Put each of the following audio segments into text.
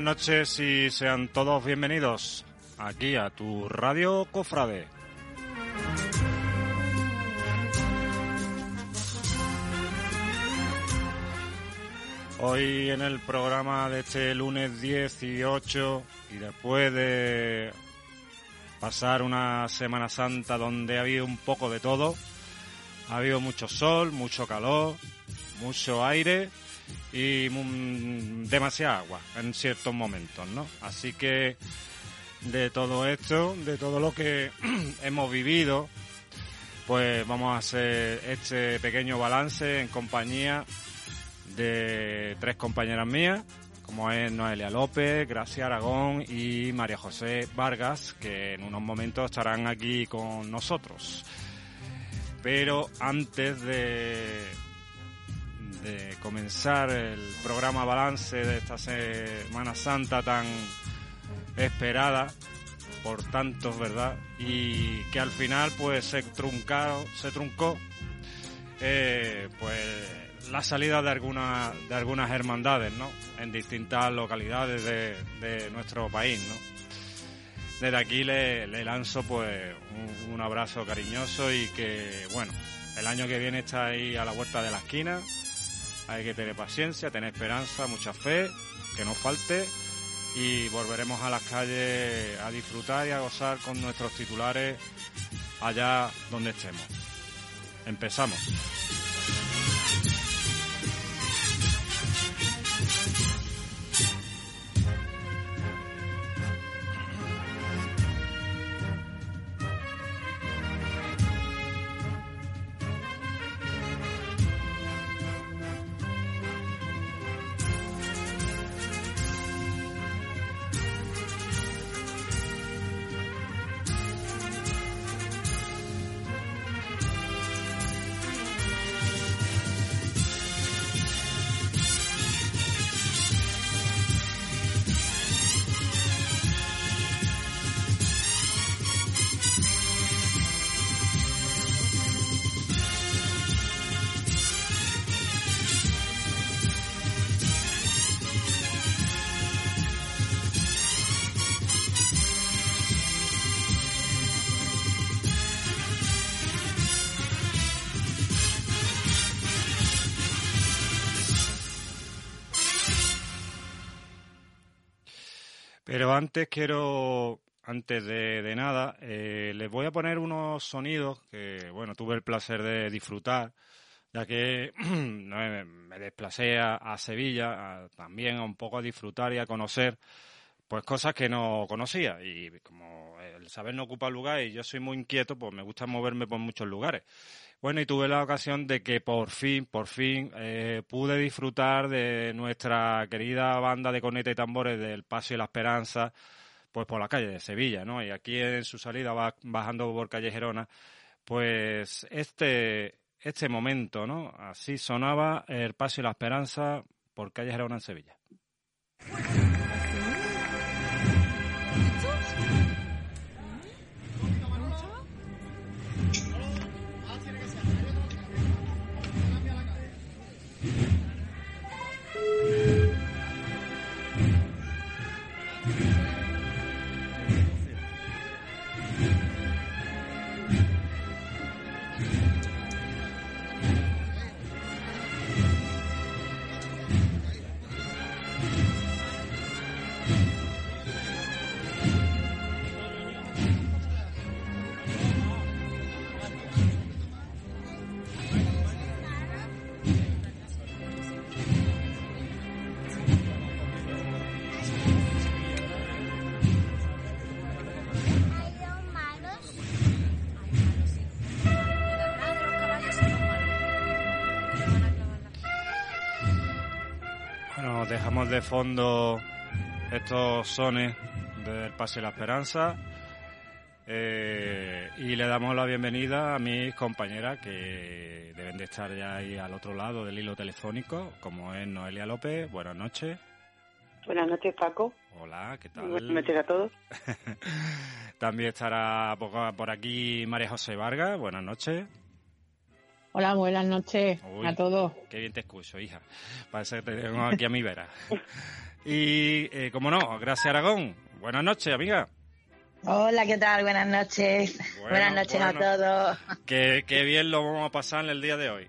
Noches y sean todos bienvenidos aquí a tu radio Cofrade. Hoy en el programa de este lunes 18 y después de pasar una Semana Santa donde ha habido un poco de todo, ha habido mucho sol, mucho calor, mucho aire y mm, demasiada agua en ciertos momentos, ¿no? Así que de todo esto, de todo lo que hemos vivido, pues vamos a hacer este pequeño balance en compañía de tres compañeras mías, como es Noelia López, Gracia Aragón y María José Vargas, que en unos momentos estarán aquí con nosotros. Pero antes de, de comenzar el programa balance de esta Semana Santa tan esperada por tantos, ¿verdad? Y que al final pues se truncaron, se truncó eh, pues la salida de algunas de algunas hermandades, ¿no? En distintas localidades de, de nuestro país, ¿no? Desde aquí le, le lanzo pues un abrazo cariñoso y que bueno, el año que viene está ahí a la vuelta de la esquina hay que tener paciencia, tener esperanza, mucha fe, que no falte y volveremos a las calles a disfrutar y a gozar con nuestros titulares allá donde estemos. Empezamos. Antes quiero, antes de, nada, eh, les voy a poner unos sonidos que, bueno, tuve el placer de disfrutar, ya que me, desplacé a, a Sevilla a- también a un poco a disfrutar y a conocer pues cosas que no conocía y como el saber no ocupa lugar y yo soy muy inquieto, pues me gusta moverme por muchos lugares. Bueno, y tuve la ocasión de que por fin, por fin, eh, pude disfrutar de nuestra querida banda de corneta y tambores del Paso y la Esperanza, pues por la calle de Sevilla, ¿no? Y aquí en su salida bajando por calle Gerona, pues este, este momento, ¿no? Así sonaba el Paso y la Esperanza por calle Gerona en Sevilla. De fondo estos sones del Pase de la Esperanza eh, y le damos la bienvenida a mis compañeras que deben de estar ya ahí al otro lado del hilo telefónico, como es Noelia López. Buenas noches. Buenas noches, Paco. Hola, ¿qué tal? Buenas noches a todos. También estará por aquí María José Vargas. Buenas noches. Hola, buenas noches a todos. Qué bien te escucho, hija. Parece que te tengo aquí a mi vera. y, eh, como no, gracias Aragón. Buenas noches, amiga. Hola, ¿qué tal? Buenas noches. Buenas noches a todos. Qué, qué, bien lo vamos a pasar en el día de hoy.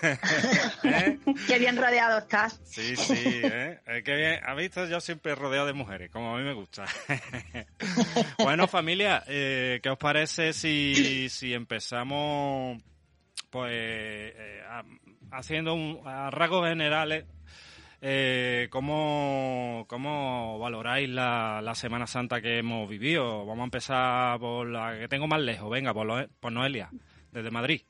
¿Eh? qué bien rodeado estás. Sí, sí, ¿eh? eh qué bien. ¿Has visto? Yo siempre rodeado de mujeres, como a mí me gusta. bueno, familia, eh, ¿qué os parece si, si empezamos pues eh, haciendo un, a rasgos generales eh, ¿cómo, ¿Cómo valoráis la, la, Semana Santa que hemos vivido? Vamos a empezar por la que tengo más lejos. Venga, por, por Noelia, desde Madrid.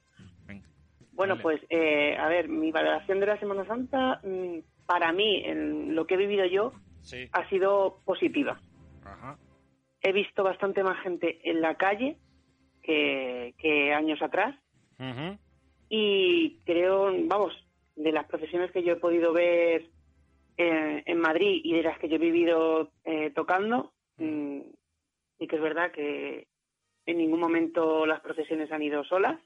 bueno, pues, eh, a ver, mi valoración de la Semana Santa, mm, para mí, en lo que he vivido yo, ha sido positiva. He visto bastante más gente en la calle que, años atrás. Y creo, vamos, de las profesiones que yo he podido ver en Madrid y de las que yo he vivido eh, tocando, mm, y que es verdad que en ningún momento las procesiones han ido solas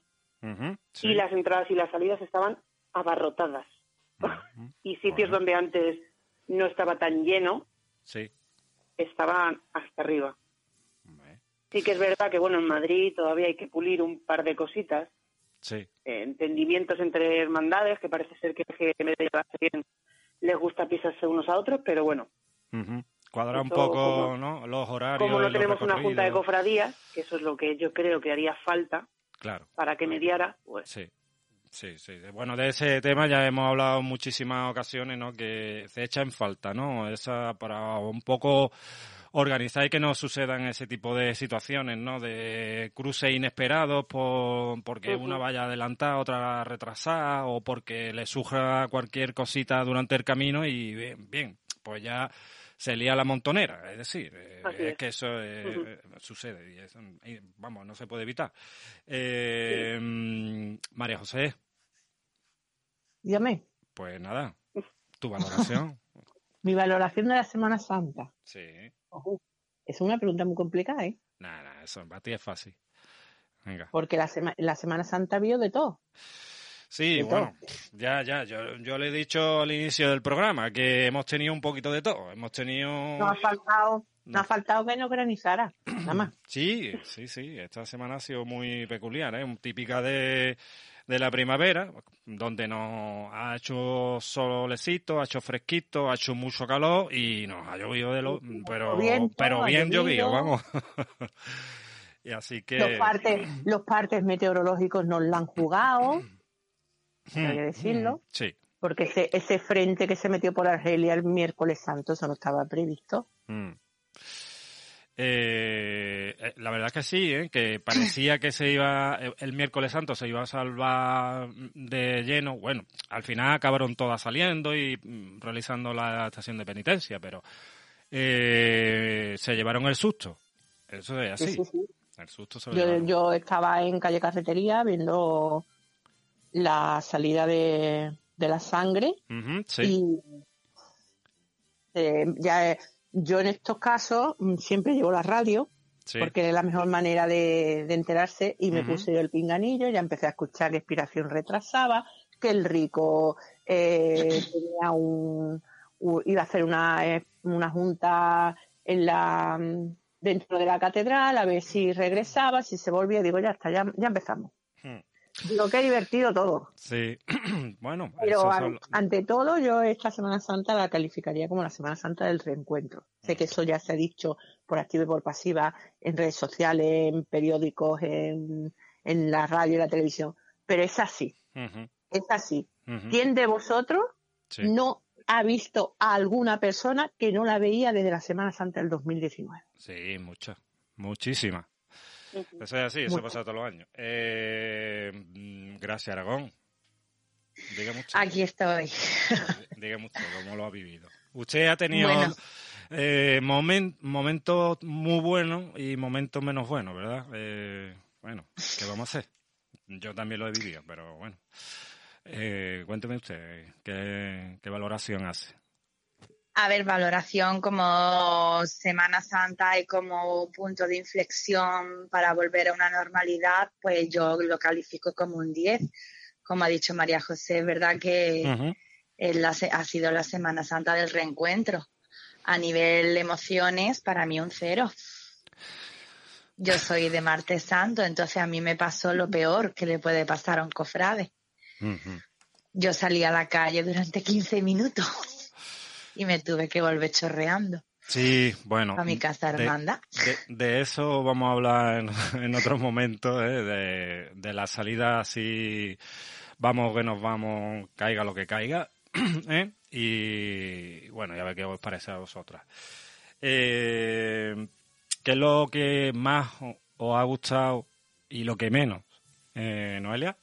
y las entradas y las salidas estaban abarrotadas. y sitios donde antes no estaba tan lleno, sí. estaban hasta arriba. Sí que es verdad que, bueno, en Madrid todavía hay que pulir un par de cositas. Sí. entendimientos entre hermandades, que parece ser que, que bien les gusta pisarse unos a otros, pero bueno. Cuadra un poco ¿no? los horarios. Como no tenemos una junta de cofradías, que eso es lo que yo creo que haría falta claro, para que mediara, pues. Sí. Sí, sí. Bueno, de ese tema ya hemos hablado en muchísimas ocasiones, ¿no? Que se echa en falta, ¿no? Esa para un poco organizar y que no sucedan ese tipo de situaciones, ¿no? De cruces inesperados por, porque una vaya adelantada, otra retrasada, o porque le surja cualquier cosita durante el camino y bien, bien pues ya se lía la montonera, es decir, eh, es, que eso eh, sucede y, vamos, no se puede evitar. Eh, María José. Dígame. Pues nada, tu valoración. Mi valoración de la Semana Santa. Sí es una pregunta muy complicada, ¿eh? Nada, eso para ti es fácil. Venga. Porque la, la Semana Santa vio de todo. Sí, bueno, ya, ya, yo, yo le he dicho al inicio del programa que hemos tenido un poquito de todo. Hemos tenido... No ha faltado, no. ha faltado que no granizara, nada más. Sí, sí, sí, esta semana ha sido muy peculiar, ¿eh? Típica de de la primavera, donde nos ha hecho solecito, ha hecho fresquito, ha hecho mucho calor y nos ha llovido de lo, pero bien, pero bien llovido, vamos. y así que los partes, los partes meteorológicos nos lo han jugado, hay que decirlo. Sí. Porque ese, ese frente que se metió por Argelia el miércoles santo, eso no estaba previsto. Mm. Eh, eh, la verdad es que sí, ¿eh? que parecía que se iba el miércoles santo se iba a salvar de lleno. Bueno, al final acabaron todas saliendo y mm, realizando la estación de penitencia, pero eh, se llevaron el susto. Eso es así. El susto yo, estaba en calle Carretería viendo la salida de, la sangre y ya yo en estos casos mm, siempre llevo la radio, porque es la mejor manera de, enterarse, y me puse yo el pinganillo, ya empecé a escuchar que expiración retrasaba, que el rico eh, tenía un, iba a hacer una, eh, una junta en la mm, dentro de la catedral a ver si regresaba, si se volvía, digo ya está, ya, ya empezamos. Hmm. Digo, qué divertido todo. Sí, bueno. Pero ante todo, yo esta Semana Santa la calificaría como la Semana Santa del reencuentro. Sé que eso ya se ha dicho por activa y por pasiva en redes sociales, en periódicos, en, la radio y la televisión, pero es así. Es así. ¿Quién de vosotros no ha visto a alguna persona que no la veía desde la Semana Santa del 2019? Sí, mucha, muchísima. Eso es así, eso pasa todos los años. Eh, mm, gracias, Aragón. Aquí estoy. dígame usted cómo lo ha vivido. Usted ha tenido eh, momentos muy buenos y momentos menos buenos, ¿verdad? Eh, bueno, ¿qué vamos a hacer? Yo también lo he vivido, pero bueno. Eh, cuénteme usted, ¿qué, valoración hace? A ver, valoración como Semana Santa y como punto de inflexión para volver a una normalidad, pues yo lo califico como un 10. Como ha dicho María José, es verdad que ha sido la Semana Santa del reencuentro. A nivel emociones, para mí un cero. Yo soy de Martes Santo, entonces a mí me pasó lo peor que le puede pasar a un cofrade. Yo salí a la calle durante 15 minutos y me tuve que volver chorreando. Sí, bueno. A mi casa hermanda. De, eso vamos a hablar en, otros momentos, ¿eh? de, la salida así, vamos que nos vamos, caiga lo que caiga. ¿eh? Y bueno, ya ve qué os parece a vosotras. Eh, ¿Qué es lo que más os ha gustado y lo que menos, eh, Noelia?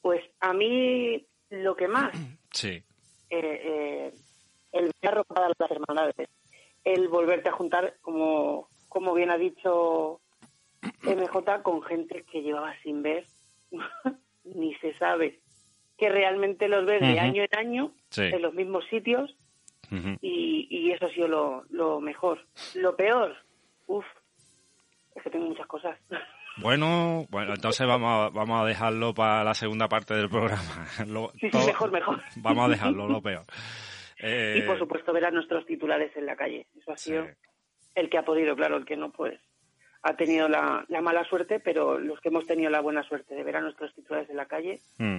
Pues a mí lo que más. Sí. Eh, eh, el ver a las hermandades. El volverte a juntar, como, como bien ha dicho MJ, con gente que llevaba sin ver, ni se sabe, que realmente los ves de año en año en los mismos sitios y, eso ha sido lo, lo mejor. Lo peor, uff, es que tengo muchas cosas. Bueno, bueno, entonces vamos a, vamos a dejarlo para la segunda parte del programa. sí, sí, mejor, mejor. Vamos a dejarlo, lo peor. Y por supuesto ver a nuestros titulares en la calle. Eso ha sido el que ha podido, claro, el que no, pues ha tenido la, la, mala suerte, pero los que hemos tenido la buena suerte de ver a nuestros titulares en la calle. Mm.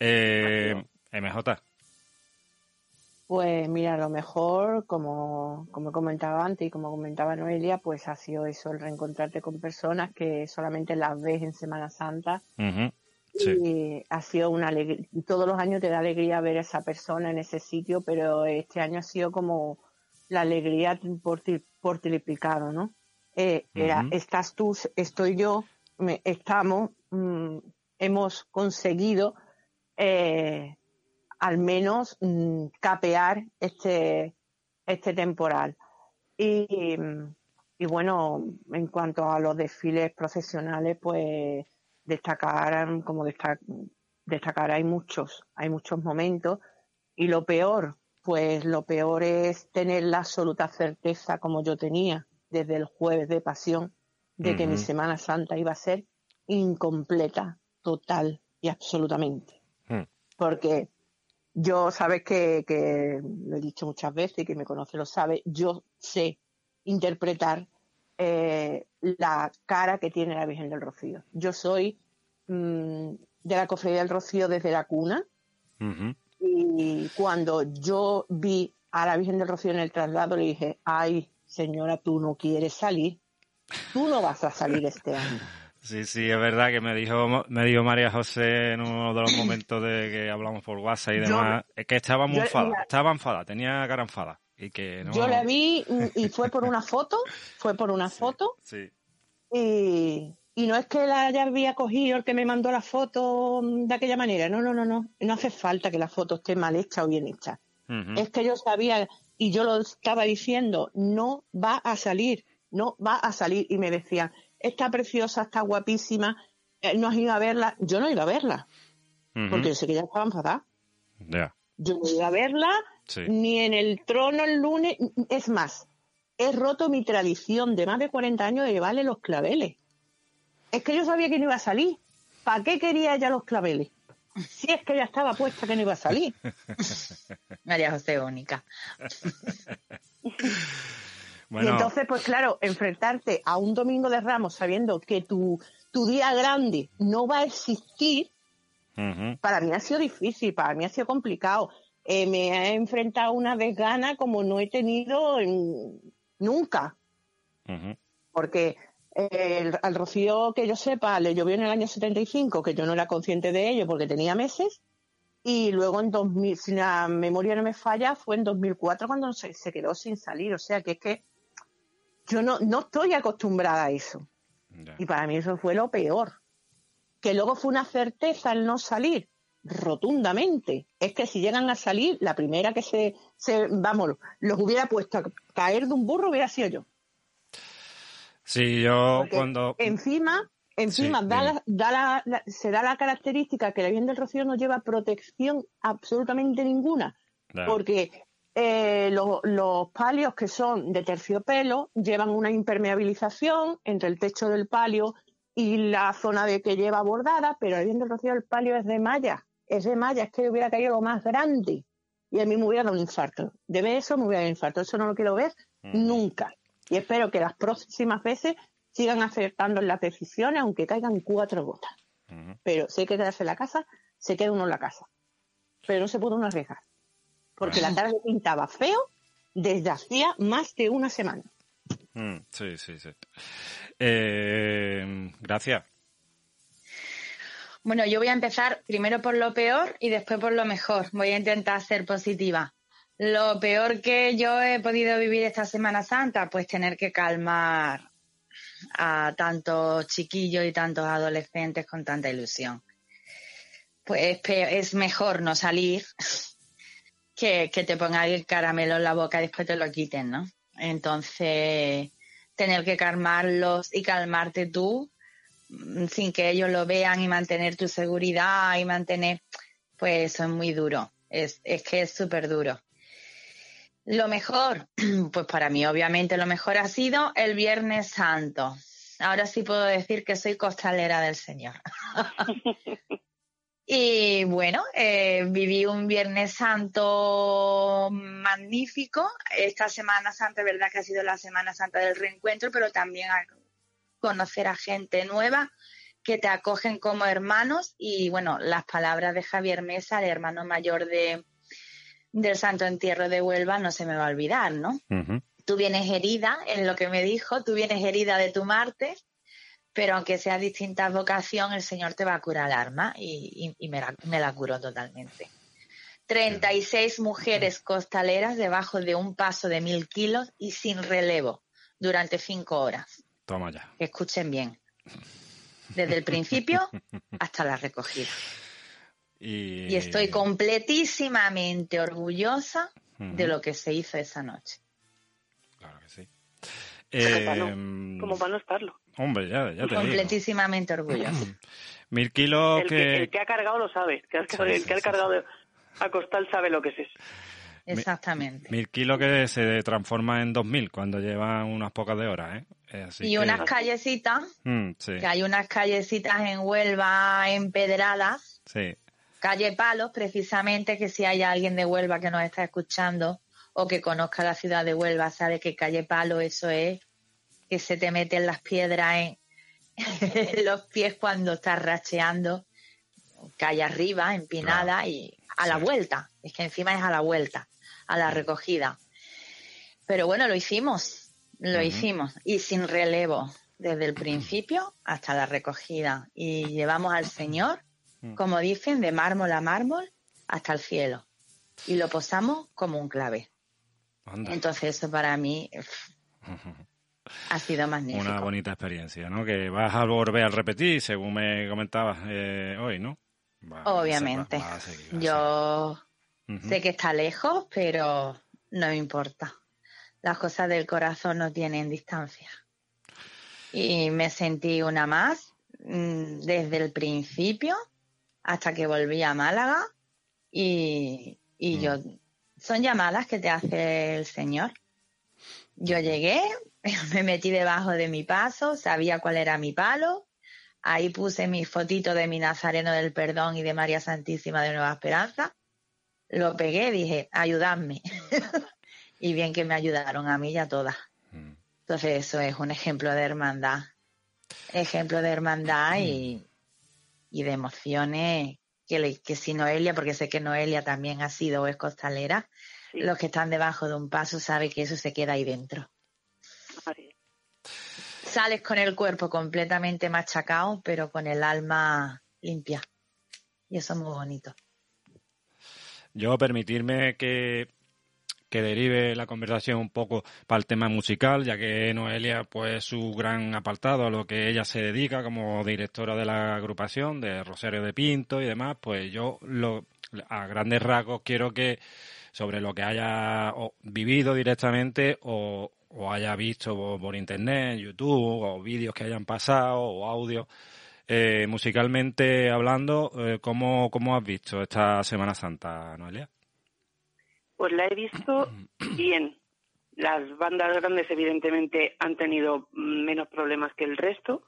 Eh, MJ. Pues mira, a lo mejor, como, como comentaba antes y como comentaba Noelia, pues ha sido eso, el reencontrarte con personas que solamente las ves en Semana Santa. Y ha sido una alegría, todos los años te da alegría ver a esa persona en ese sitio, pero este año ha sido como la alegría por, por triplicado, ¿no? Eh, estás tú, estoy yo, estamos, mm, hemos conseguido eh, al menos mm, capear este, este temporal. Y, y, bueno, en cuanto a los desfiles profesionales, pues destacar, como destacar, hay muchos, hay muchos momentos. Y lo peor, pues lo peor es tener la absoluta certeza, como yo tenía desde el jueves de pasión, de que mi Semana Santa iba a ser incompleta, total y absolutamente. Hmm. Porque yo, sabes que, que, lo he dicho muchas veces y que me conoce lo sabe, yo sé interpretar eh, la cara que tiene la Virgen del Rocío. Yo soy mm, de la Cofradía del Rocío desde la cuna. Y cuando yo vi a la Virgen del Rocío en el traslado le dije, ay señora, tú no quieres salir, tú no vas a salir este año. Sí, sí, es verdad que me dijo, me dijo María José en uno de los momentos de que hablamos por WhatsApp y demás, es que estaba muy enfadada, estaba enfadada, tenía cara enfadada. Y que no... Yo la vi y fue por una foto, fue por una foto. Sí. Y, y, no es que la haya había cogido el que me mandó la foto de aquella manera, no, no, no, no, no hace falta que la foto esté mal hecha o bien hecha. Es que yo sabía y yo lo estaba diciendo, no va a salir, no va a salir. Y me decían, está preciosa, está guapísima, eh, no has ido a verla. Yo no he ido a verla, porque yo sé que ya estaba enfadada. Yo no he ido a verla, ni en el trono el lunes. Es más, he roto mi tradición de más de 40 años de llevarle los claveles. Es que yo sabía que no iba a salir. ¿Para qué quería ella los claveles? Si es que ya estaba puesta que no iba a salir. María José Y entonces, pues claro, enfrentarte a un domingo de Ramos sabiendo que tu, tu día grande no va a existir, para mí ha sido difícil, para mí ha sido complicado. Eh, me he enfrentado a una desgana como no he tenido nunca. Porque eh, al Rocío, que yo sepa, le llovió en el año 75, que yo no era consciente de ello porque tenía meses. Y luego en 2000, si la memoria no me falla, fue en 2004 cuando se, se quedó sin salir. O sea que es que yo no, no estoy acostumbrada a eso. Y para mí eso fue lo peor. Que luego fue una certeza el no salir. rotundamente. Es que si llegan a salir, la primera que se, se vamos, los hubiera puesto a caer de un burro hubiera sido yo. Sí, yo cuando... Encima, encima da da la, se da la característica que la bien del Rocío no lleva protección absolutamente ninguna. Porque eh, los palios que son de terciopelo llevan una impermeabilización entre el techo del palio y la zona de que lleva bordada, pero el bien del Rocío el palio es de malla. Es de malla, es que hubiera caído lo más grande. Y a mí me hubiera dado un infarto. De ver eso me hubiera dado un infarto. Eso no lo quiero ver nunca. Y espero que las próximas veces sigan acertando en las decisiones, aunque caigan cuatro gotas. Pero si hay que quedarse en la casa, se queda uno en la casa. Pero no se puede uno arriesgar. Porque la tarde pintaba feo desde hacía más de una semana. Mm, sí, sí, sí. Eh, gracias. Bueno, yo voy a empezar primero por lo peor y después por lo mejor. Voy a intentar ser positiva. Lo peor que yo he podido vivir esta Semana Santa, pues tener que calmar a tantos chiquillos y tantos adolescentes con tanta ilusión. Pues es mejor no salir que, que te pongan el caramelo en la boca y después te lo quiten, ¿no? Entonces, tener que calmarlos y calmarte tú mm, sin que ellos lo vean y mantener tu seguridad y mantener, pues eso es muy duro. Es, es que es súper duro. Lo mejor, pues para mí obviamente lo mejor ha sido el Viernes Santo. Ahora sí puedo decir que soy costalera del Señor. y bueno, eh, viví un Viernes Santo magnífico. Esta Semana Santa, verdad que ha sido la Semana Santa del reencuentro, pero también a conocer a gente nueva que te acogen como hermanos. Y bueno, las palabras de Javier Mesa, el hermano mayor de, del Santo Entierro de Huelva no se me va a olvidar, ¿no? Tú vienes herida, en lo que me dijo, tú vienes herida de tu Marte, pero aunque sea distinta vocación, el Señor te va a curar el alma y, me, la, curó totalmente. 36 mujeres costaleras debajo de un paso de mil kilos y sin relevo durante cinco horas. Toma ya. Escuchen bien. Desde el principio hasta la recogida. Y... estoy completísimamente orgullosa de lo que se hizo esa noche. Claro que sí. Como, para no, estarlo. Hombre, ya, ya te Completísimamente orgullosa. Mil kilos el que... El que ha cargado lo sabe. El que ha, cargado a costal sabe lo que es eso. Exactamente. Mil kilos que se transforma en dos mil cuando llevan unas pocas de horas, ¿eh? y unas callecitas, mm, que hay unas callecitas en Huelva empedradas, sí calle Palos, precisamente, que si hay alguien de Huelva que nos está escuchando o que conozca la ciudad de Huelva, sabe que calle Palos eso es que se te meten las piedras en, los pies cuando estás racheando, calle arriba, empinada y a la vuelta. Es que encima es a la vuelta, a la recogida. Pero bueno, lo hicimos, lo hicimos y sin relevo, desde el principio hasta la recogida. Y llevamos al Señor Mm. como dicen, de mármol a mármol hasta el cielo. Y lo posamos como un clave. Entonces eso para mí ha sido magnífico. Una bonita experiencia, ¿no? Que vas a volver a repetir, según me comentabas eh, hoy, ¿no? Obviamente. Yo sé que está lejos, pero no me importa. Las cosas del corazón no tienen distancia. Y me sentí una más mm, desde el principio hasta que volví a Málaga y, y mm. yo son llamadas que te hace el Señor. Yo llegué, me metí debajo de mi paso, sabía cuál era mi palo, ahí puse mi fotito de mi Nazareno del Perdón y de María Santísima de Nueva Esperanza, lo pegué, dije, ayudadme. y bien que me ayudaron a mí y a todas. Mm. Entonces eso es un ejemplo de hermandad. Ejemplo de hermandad y, y de emociones que, que si Noelia, porque sé que Noelia también ha sido o es costalera, los que están debajo de un paso saben que eso se queda ahí dentro. Sales con el cuerpo completamente machacado, pero con el alma limpia. Y eso es muy bonito. Yo permitirme que, que derive la conversación un poco para el tema musical, ya que Noelia, pues su gran apartado a lo que ella se dedica como directora de la agrupación, de Rosario de Pinto y demás, pues yo lo, a grandes rasgos quiero que sobre lo que haya vivido directamente o, haya visto por, internet, YouTube o vídeos que hayan pasado o audio. Eh, musicalmente hablando, eh, ¿cómo, ¿cómo has visto esta Semana Santa, Noelia? Pues la he visto bien. Las bandas grandes evidentemente han tenido menos problemas que el resto.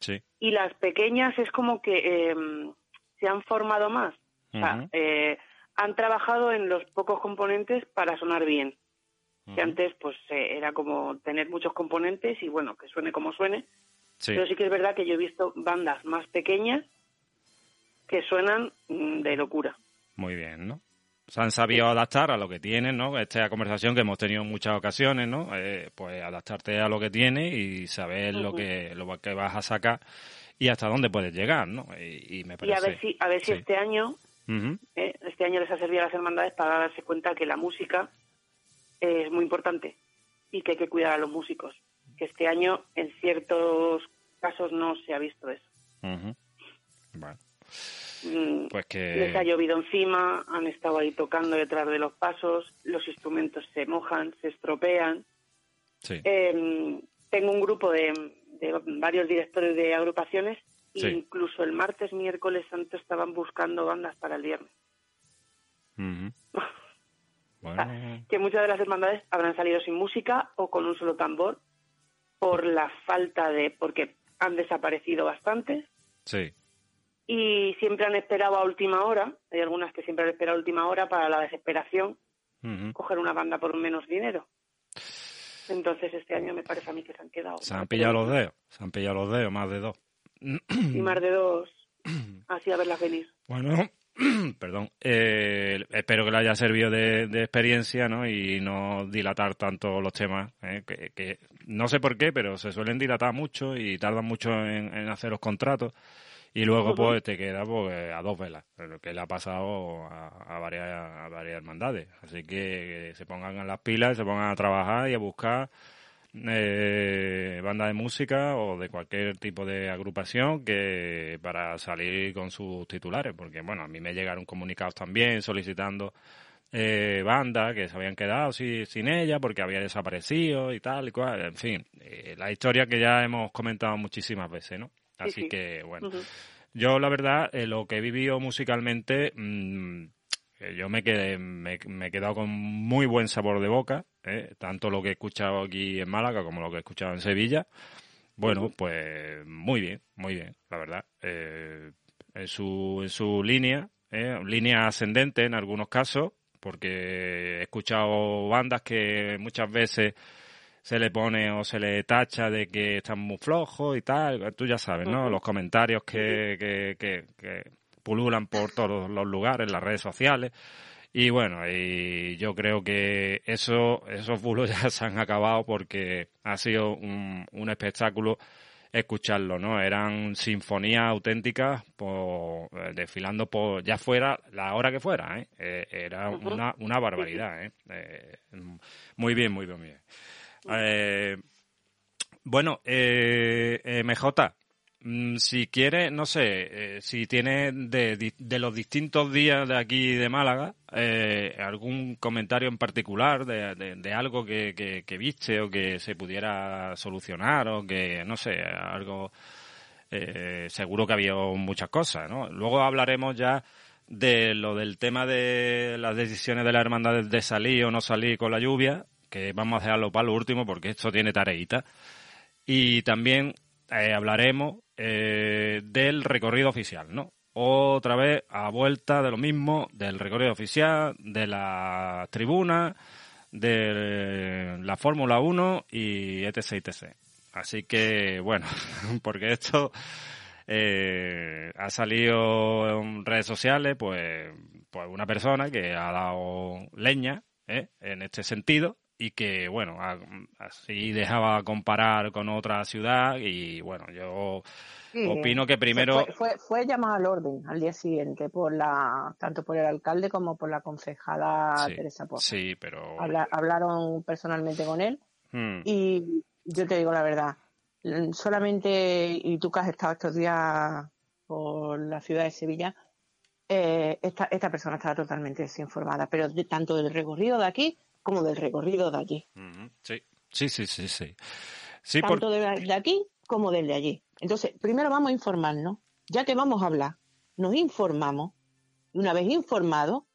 sí. Y las pequeñas es como que em, se han formado más. Eh, han trabajado en los pocos componentes para sonar bien. Que antes pues eh, era como tener muchos componentes y bueno, que suene como suene. Pero sí que es verdad que yo he visto bandas más pequeñas que suenan mm, de locura. Muy bien, ¿no? se han sabido adaptar a lo que tienen, ¿no? Esta conversación que hemos tenido en muchas ocasiones, ¿no? Eh, pues adaptarte a lo que tienes y saber lo que lo que vas a sacar y hasta dónde puedes llegar, ¿no? Y, me parece... y a ver si a ver si este año eh, este año les ha servido a las hermandades para darse cuenta que la música es muy importante y que hay que cuidar a los músicos. Que este año en ciertos casos no se ha visto eso. Bueno. Mm, pues que... Les ha llovido encima, han estado ahí tocando detrás de los pasos, los instrumentos se mojan, se estropean. Em, tengo un grupo de, varios directores de agrupaciones e incluso el martes, miércoles santo estaban buscando bandas para el viernes. que muchas de las hermandades habrán salido sin música o con un solo tambor por la falta de... porque han desaparecido bastante. Sí y siempre han esperado a última hora, hay algunas que siempre han esperado a última hora para la desesperación, coger una banda por menos dinero. Entonces este año me parece a mí que se han quedado. Se han pillado los dedos, se han pillado los dedos, más de dos. Y más de dos, así a verlas venir. Bueno, perdón, eh, espero que le haya servido de, experiencia ¿no? y no dilatar tanto los temas, ¿eh? que, no sé por qué, pero se suelen dilatar mucho y tardan mucho en hacer los contratos y luego pues te queda pues, a dos velas, lo que le ha pasado a, varias, a varias hermandades. Así que, se pongan en las pilas, se pongan a trabajar y a buscar eh, banda de música o de cualquier tipo de agrupación que para salir con sus titulares, porque bueno, a mí me llegaron comunicados también solicitando eh, bandas que se habían quedado sin ella porque había desaparecido y tal y cual, en fin, eh, la historia que ya hemos comentado muchísimas veces, ¿no? Así que, bueno. Yo, la verdad, eh, lo que he vivido musicalmente, mm, yo me, quedé, me, he quedado con muy buen sabor de boca, eh, tanto lo que he escuchado aquí en Málaga como lo que he escuchado en Sevilla. Bueno, pues muy bien, muy bien, la verdad. en, su, en su línea, línea ascendente en algunos casos, porque he escuchado bandas que muchas veces se le pone o se le tacha de que están muy flojos y tal. Tú ya sabes, ¿no? Los comentarios que, que, que, pululan por todos los lugares, las redes sociales. Y bueno, y yo creo que eso, esos bulos ya se han acabado porque ha sido un, un espectáculo escucharlo, ¿no? Eran sinfonías auténticas por, eh, desfilando por ya fuera la hora que fuera, ¿eh? eh era una, una barbaridad, ¿eh? ¿eh? Muy bien, muy bien, muy bien. Eh, bueno, eh, MJ, si quiere, no sé, eh, si tiene de, de, los distintos días de aquí de Málaga, algún comentario en particular de, de, algo que, que, viste o que se pudiera solucionar o que, no sé, algo... seguro que había muchas cosas, ¿no? Luego hablaremos ya de lo del tema de las decisiones de la hermandad de salir o no salir con la lluvia, que vamos a dejarlo para lo último porque esto tiene tareita. Y también eh, hablaremos eh, del recorrido oficial, ¿no? Otra vez a vuelta de lo mismo, del recorrido oficial, de la tribuna, de la Fórmula 1 y etc, etc. Así que, bueno, porque esto eh, ha salido en redes sociales, pues, pues una persona que ha dado leña en este sentido y que, bueno, así dejaba comparar con otra ciudad y, bueno, yo opino que primero... Fue, fue, llamado al orden al día siguiente, por la tanto por el alcalde como por la concejala Teresa Poza. Sí, pero... hablaron personalmente con él hmm. y yo te digo la verdad, solamente, y tú que has estado estos días por la ciudad de Sevilla, eh, esta, esta persona estaba totalmente desinformada, pero de, tanto del recorrido de aquí como del recorrido de allí. Sí, sí, sí, sí. sí. Tanto de, aquí como del de allí. Entonces, primero vamos a informarnos, ya que vamos a hablar, nos informamos, y una vez informado,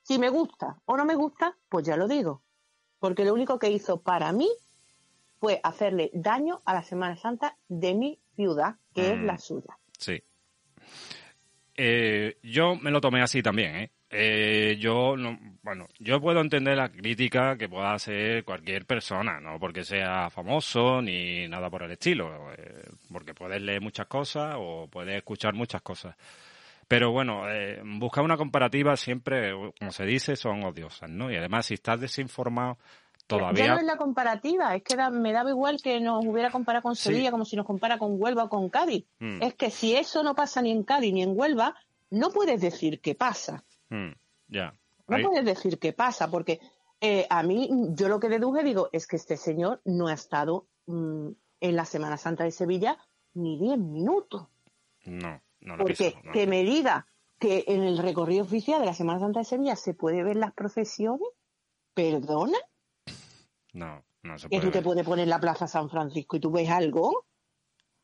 si me gusta o no me gusta, pues ya lo digo. Porque lo único que hizo para mí fue hacerle daño a la Semana Santa de mi ciudad, que es la mm, suya. Sí. Eh, yo me lo tomé así también, ¿eh? Eh, yo no, bueno, yo puedo entender la crítica que pueda hacer cualquier persona, no porque sea famoso ni nada por el estilo, eh, porque puedes leer muchas cosas o puedes escuchar muchas cosas. Pero bueno, eh, buscar una comparativa siempre, como se dice, son odiosas, ¿no? Y además, si estás desinformado, todavía... Ya no es la comparativa, es que me daba igual que nos hubiera comparado con Sevilla como si nos compara con Huelva o con Cádiz. Mm. Es que si eso no pasa ni en Cádiz ni en Huelva, no puedes decir que pasa. Mm, ya. No puedes decir qué pasa, porque eh, a mí, yo lo que deduje, digo, es que este señor no ha estado mm, en la Semana Santa de Sevilla ni diez minutos. No, no Porque que me diga que en el recorrido oficial de la Semana Santa de Sevilla se puede ver las procesiones, ¿perdona? No, no se puede. Que tú te puedes poner la Plaza San Francisco y tú ves algo.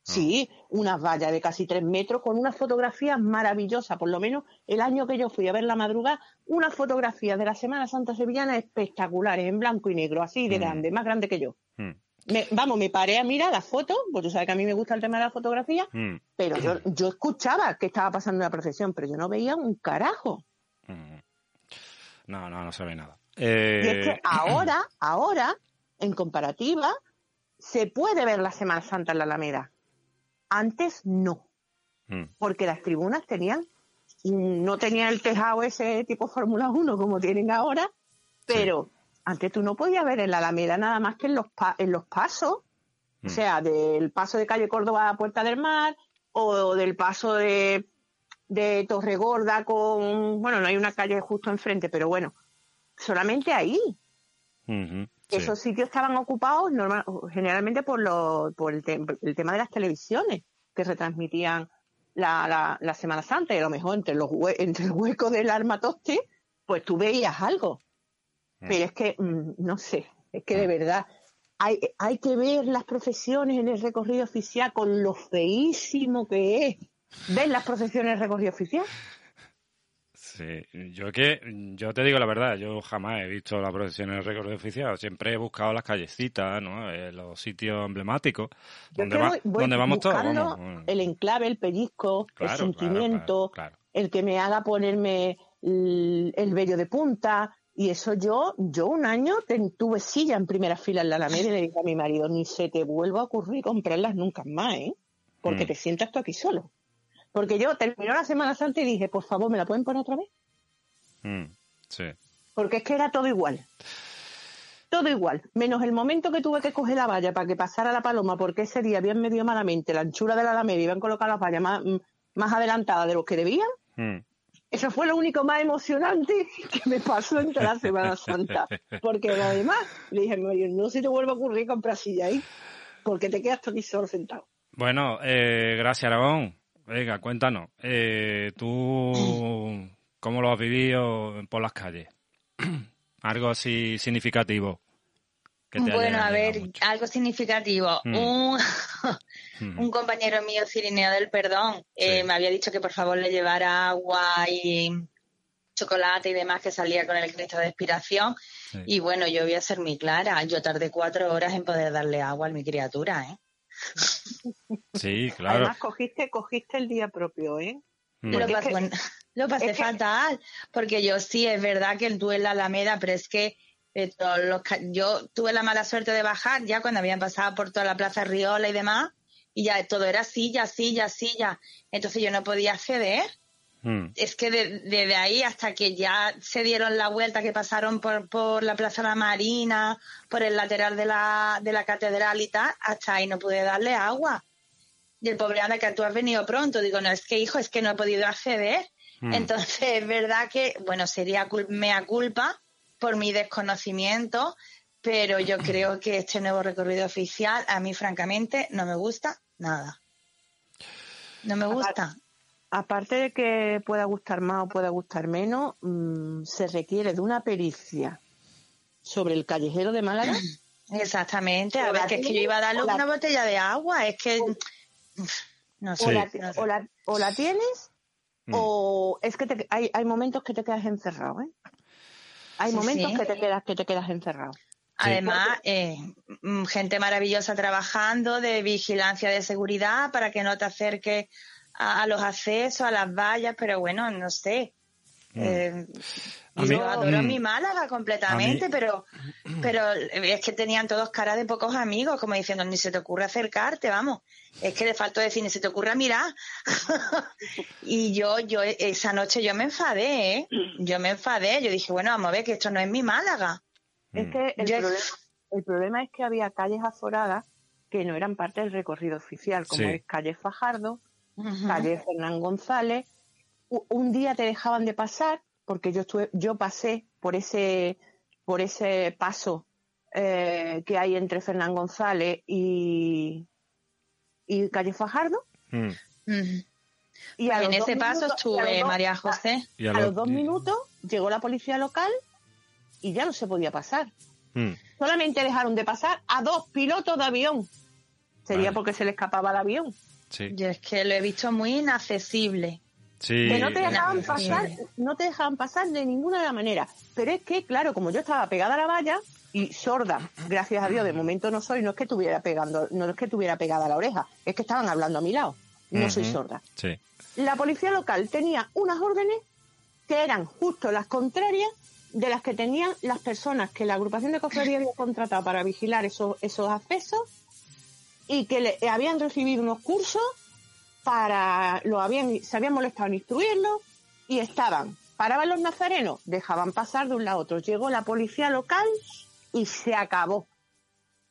Sí, unas vallas de casi tres metros con unas fotografías maravillosas. Por lo menos el año que yo fui a ver la madrugada, unas fotografías de la Semana Santa Sevillana espectaculares, en blanco y negro, así de mm. grande, más grande que yo. Mm. vamos, me paré a mirar las fotos, porque tú sabes que a mí me gusta el tema de la fotografía, mm. pero yo, yo escuchaba que estaba pasando la procesión, pero yo no veía un carajo. No, no, no se ve nada. Y es que eh, ahora, ahora, en comparativa, se puede ver la Semana Santa en la Alameda. Antes no, mm. porque las tribunas tenían, no tenían el tejado ese tipo Fórmula 1 como tienen ahora, pero antes tú no podías ver en la Alameda nada más que en los, en los pasos, o mm. sea, del paso de calle Córdoba a Puerta del Mar o del paso de, de Torregorda con, bueno, no hay una calle justo enfrente, pero bueno, solamente ahí. Esos sitios estaban ocupados generalmente por, lo, por el, tema de las televisiones que retransmitían la, la, Semana Santa y a lo mejor entre, los entre el hueco del armatoste, pues tú veías algo. Mm. Pero es que, mm, no sé, es que de mm. verdad hay, hay que ver las profesiones en el recorrido oficial con lo feísimo que es. ¿Ves las profesiones en el recorrido oficial? Sí, yo que, yo te digo la verdad, yo jamás he visto la procesión en el recorrido oficial, siempre he buscado las callecitas, ¿no? Eh, los sitios emblemáticos, donde, vamos todos. El enclave, el pellizco, el sentimiento, el que me haga ponerme el, vello de punta, y eso yo, yo un año tuve silla en primera fila en la Alameda y le dije a mi marido, ni se te vuelva a ocurrir comprarlas nunca más, ¿eh? Porque mm. te sientas tú aquí solo. Porque yo terminó la Semana Santa y dije, por favor, ¿me la pueden poner otra vez? Mm, sí. Porque es que era todo igual. Todo igual, menos el momento que tuve que coger la valla para que pasara la paloma, porque ese día habían medio malamente la anchura de la alameda y iban a colocar las vallas más, mm, más adelantadas de lo que debían. Mm. Eso fue lo único más emocionante que me pasó en la Semana Santa. Porque además le dije, no se te vuelve a ocurrir comprar silla ahí, porque te quedas aquí solo sentado. Bueno, eh, gracias Aragón. Venga, cuéntanos. Eh, ¿Tú cómo lo has vivido por las calles? algo así significativo. bueno, a ver, algo significativo. Mm. Un, mm. un, compañero mío, Cirineo del Perdón, eh, me había dicho que por favor le llevara agua y chocolate y demás que salía con el Cristo de expiración. Y bueno, yo voy a ser muy clara. Yo tardé cuatro horas en poder darle agua a mi criatura, ¿eh? Sí, claro. Además, cogiste, cogiste el día propio, ¿eh? Mm. Lo pasé, fatal, porque yo sí, es verdad que tuve la Alameda, pero es que eh, yo tuve la mala suerte de bajar ya cuando habían pasado por toda la Plaza Riola y demás, y ya todo era silla, silla, silla. Entonces yo no podía acceder. Mm. Es que desde ahí hasta que ya se dieron la vuelta, que pasaron por, por la Plaza La Marina, por el lateral de la, de la catedral y tal, hasta ahí no pude darle agua. Y el pobre anda que tú has venido pronto. Digo, no, es que hijo, es que no he podido acceder. Mm. Entonces, es verdad que, bueno, sería mea culpa por mi desconocimiento, pero yo creo que este nuevo recorrido oficial, a mí francamente, no me gusta nada. No me gusta. Aparte de que pueda gustar más o pueda gustar menos, mm, se requiere de una pericia sobre el callejero de Málaga. Exactamente, a ver, que es que yo iba a darle una botella de agua, es que... no sé. O, la, tienes mm. o es que hay, hay momentos que te quedas encerrado, ¿eh? Hay momentos que te quedas que te quedas encerrado. Además, eh, mm, gente maravillosa trabajando de vigilancia de seguridad para que no te acerques a, los accesos, a las vallas, pero bueno, no sé. Mm. Eh, yo adoro mm. mi Málaga completamente, pero, pero es que tenían todos cara de pocos amigos, como diciendo, ni se te ocurre acercarte, vamos. Es que le faltó decir, ni se te ocurre mirar. y yo, yo, esa noche yo me enfadé, ¿eh? Yo me enfadé, yo dije, bueno, vamos a ver que esto no es mi Málaga. Es que el, problema, el problema es que había calles aforadas que no eran parte del recorrido oficial, como es calle Fajardo, calle Fernán González. Un día te dejaban de pasar porque yo estuve, yo pasé por ese, por ese paso eh, que hay entre Fernán González y, y calle Fajardo. Mm. Y en ese paso estuve María José. a, los dos minutos llegó la policía local y ya no se podía pasar. Mm. Solamente dejaron de pasar a dos pilotos de avión. Sería porque se le escapaba el avión. Yo es que lo he visto muy inaccesible. que no te dejaban pasar, no te dejaban pasar de ninguna manera. Pero es que, claro, como yo estaba pegada a la valla y sorda, gracias a Dios, de momento no soy, no es que estuviera pegando, no es que estuviera pegada a la oreja, es que estaban hablando a mi lado. No soy sorda. La policía local tenía unas órdenes que eran justo las contrarias de las que tenían las personas que la agrupación de cofradía había contratado para vigilar esos, esos accesos y que le, habían recibido unos cursos para, lo habían, se habían molestado en instruirlos y estaban, paraban los nazarenos, dejaban pasar de un lado a otro. Llegó la policía local y se acabó.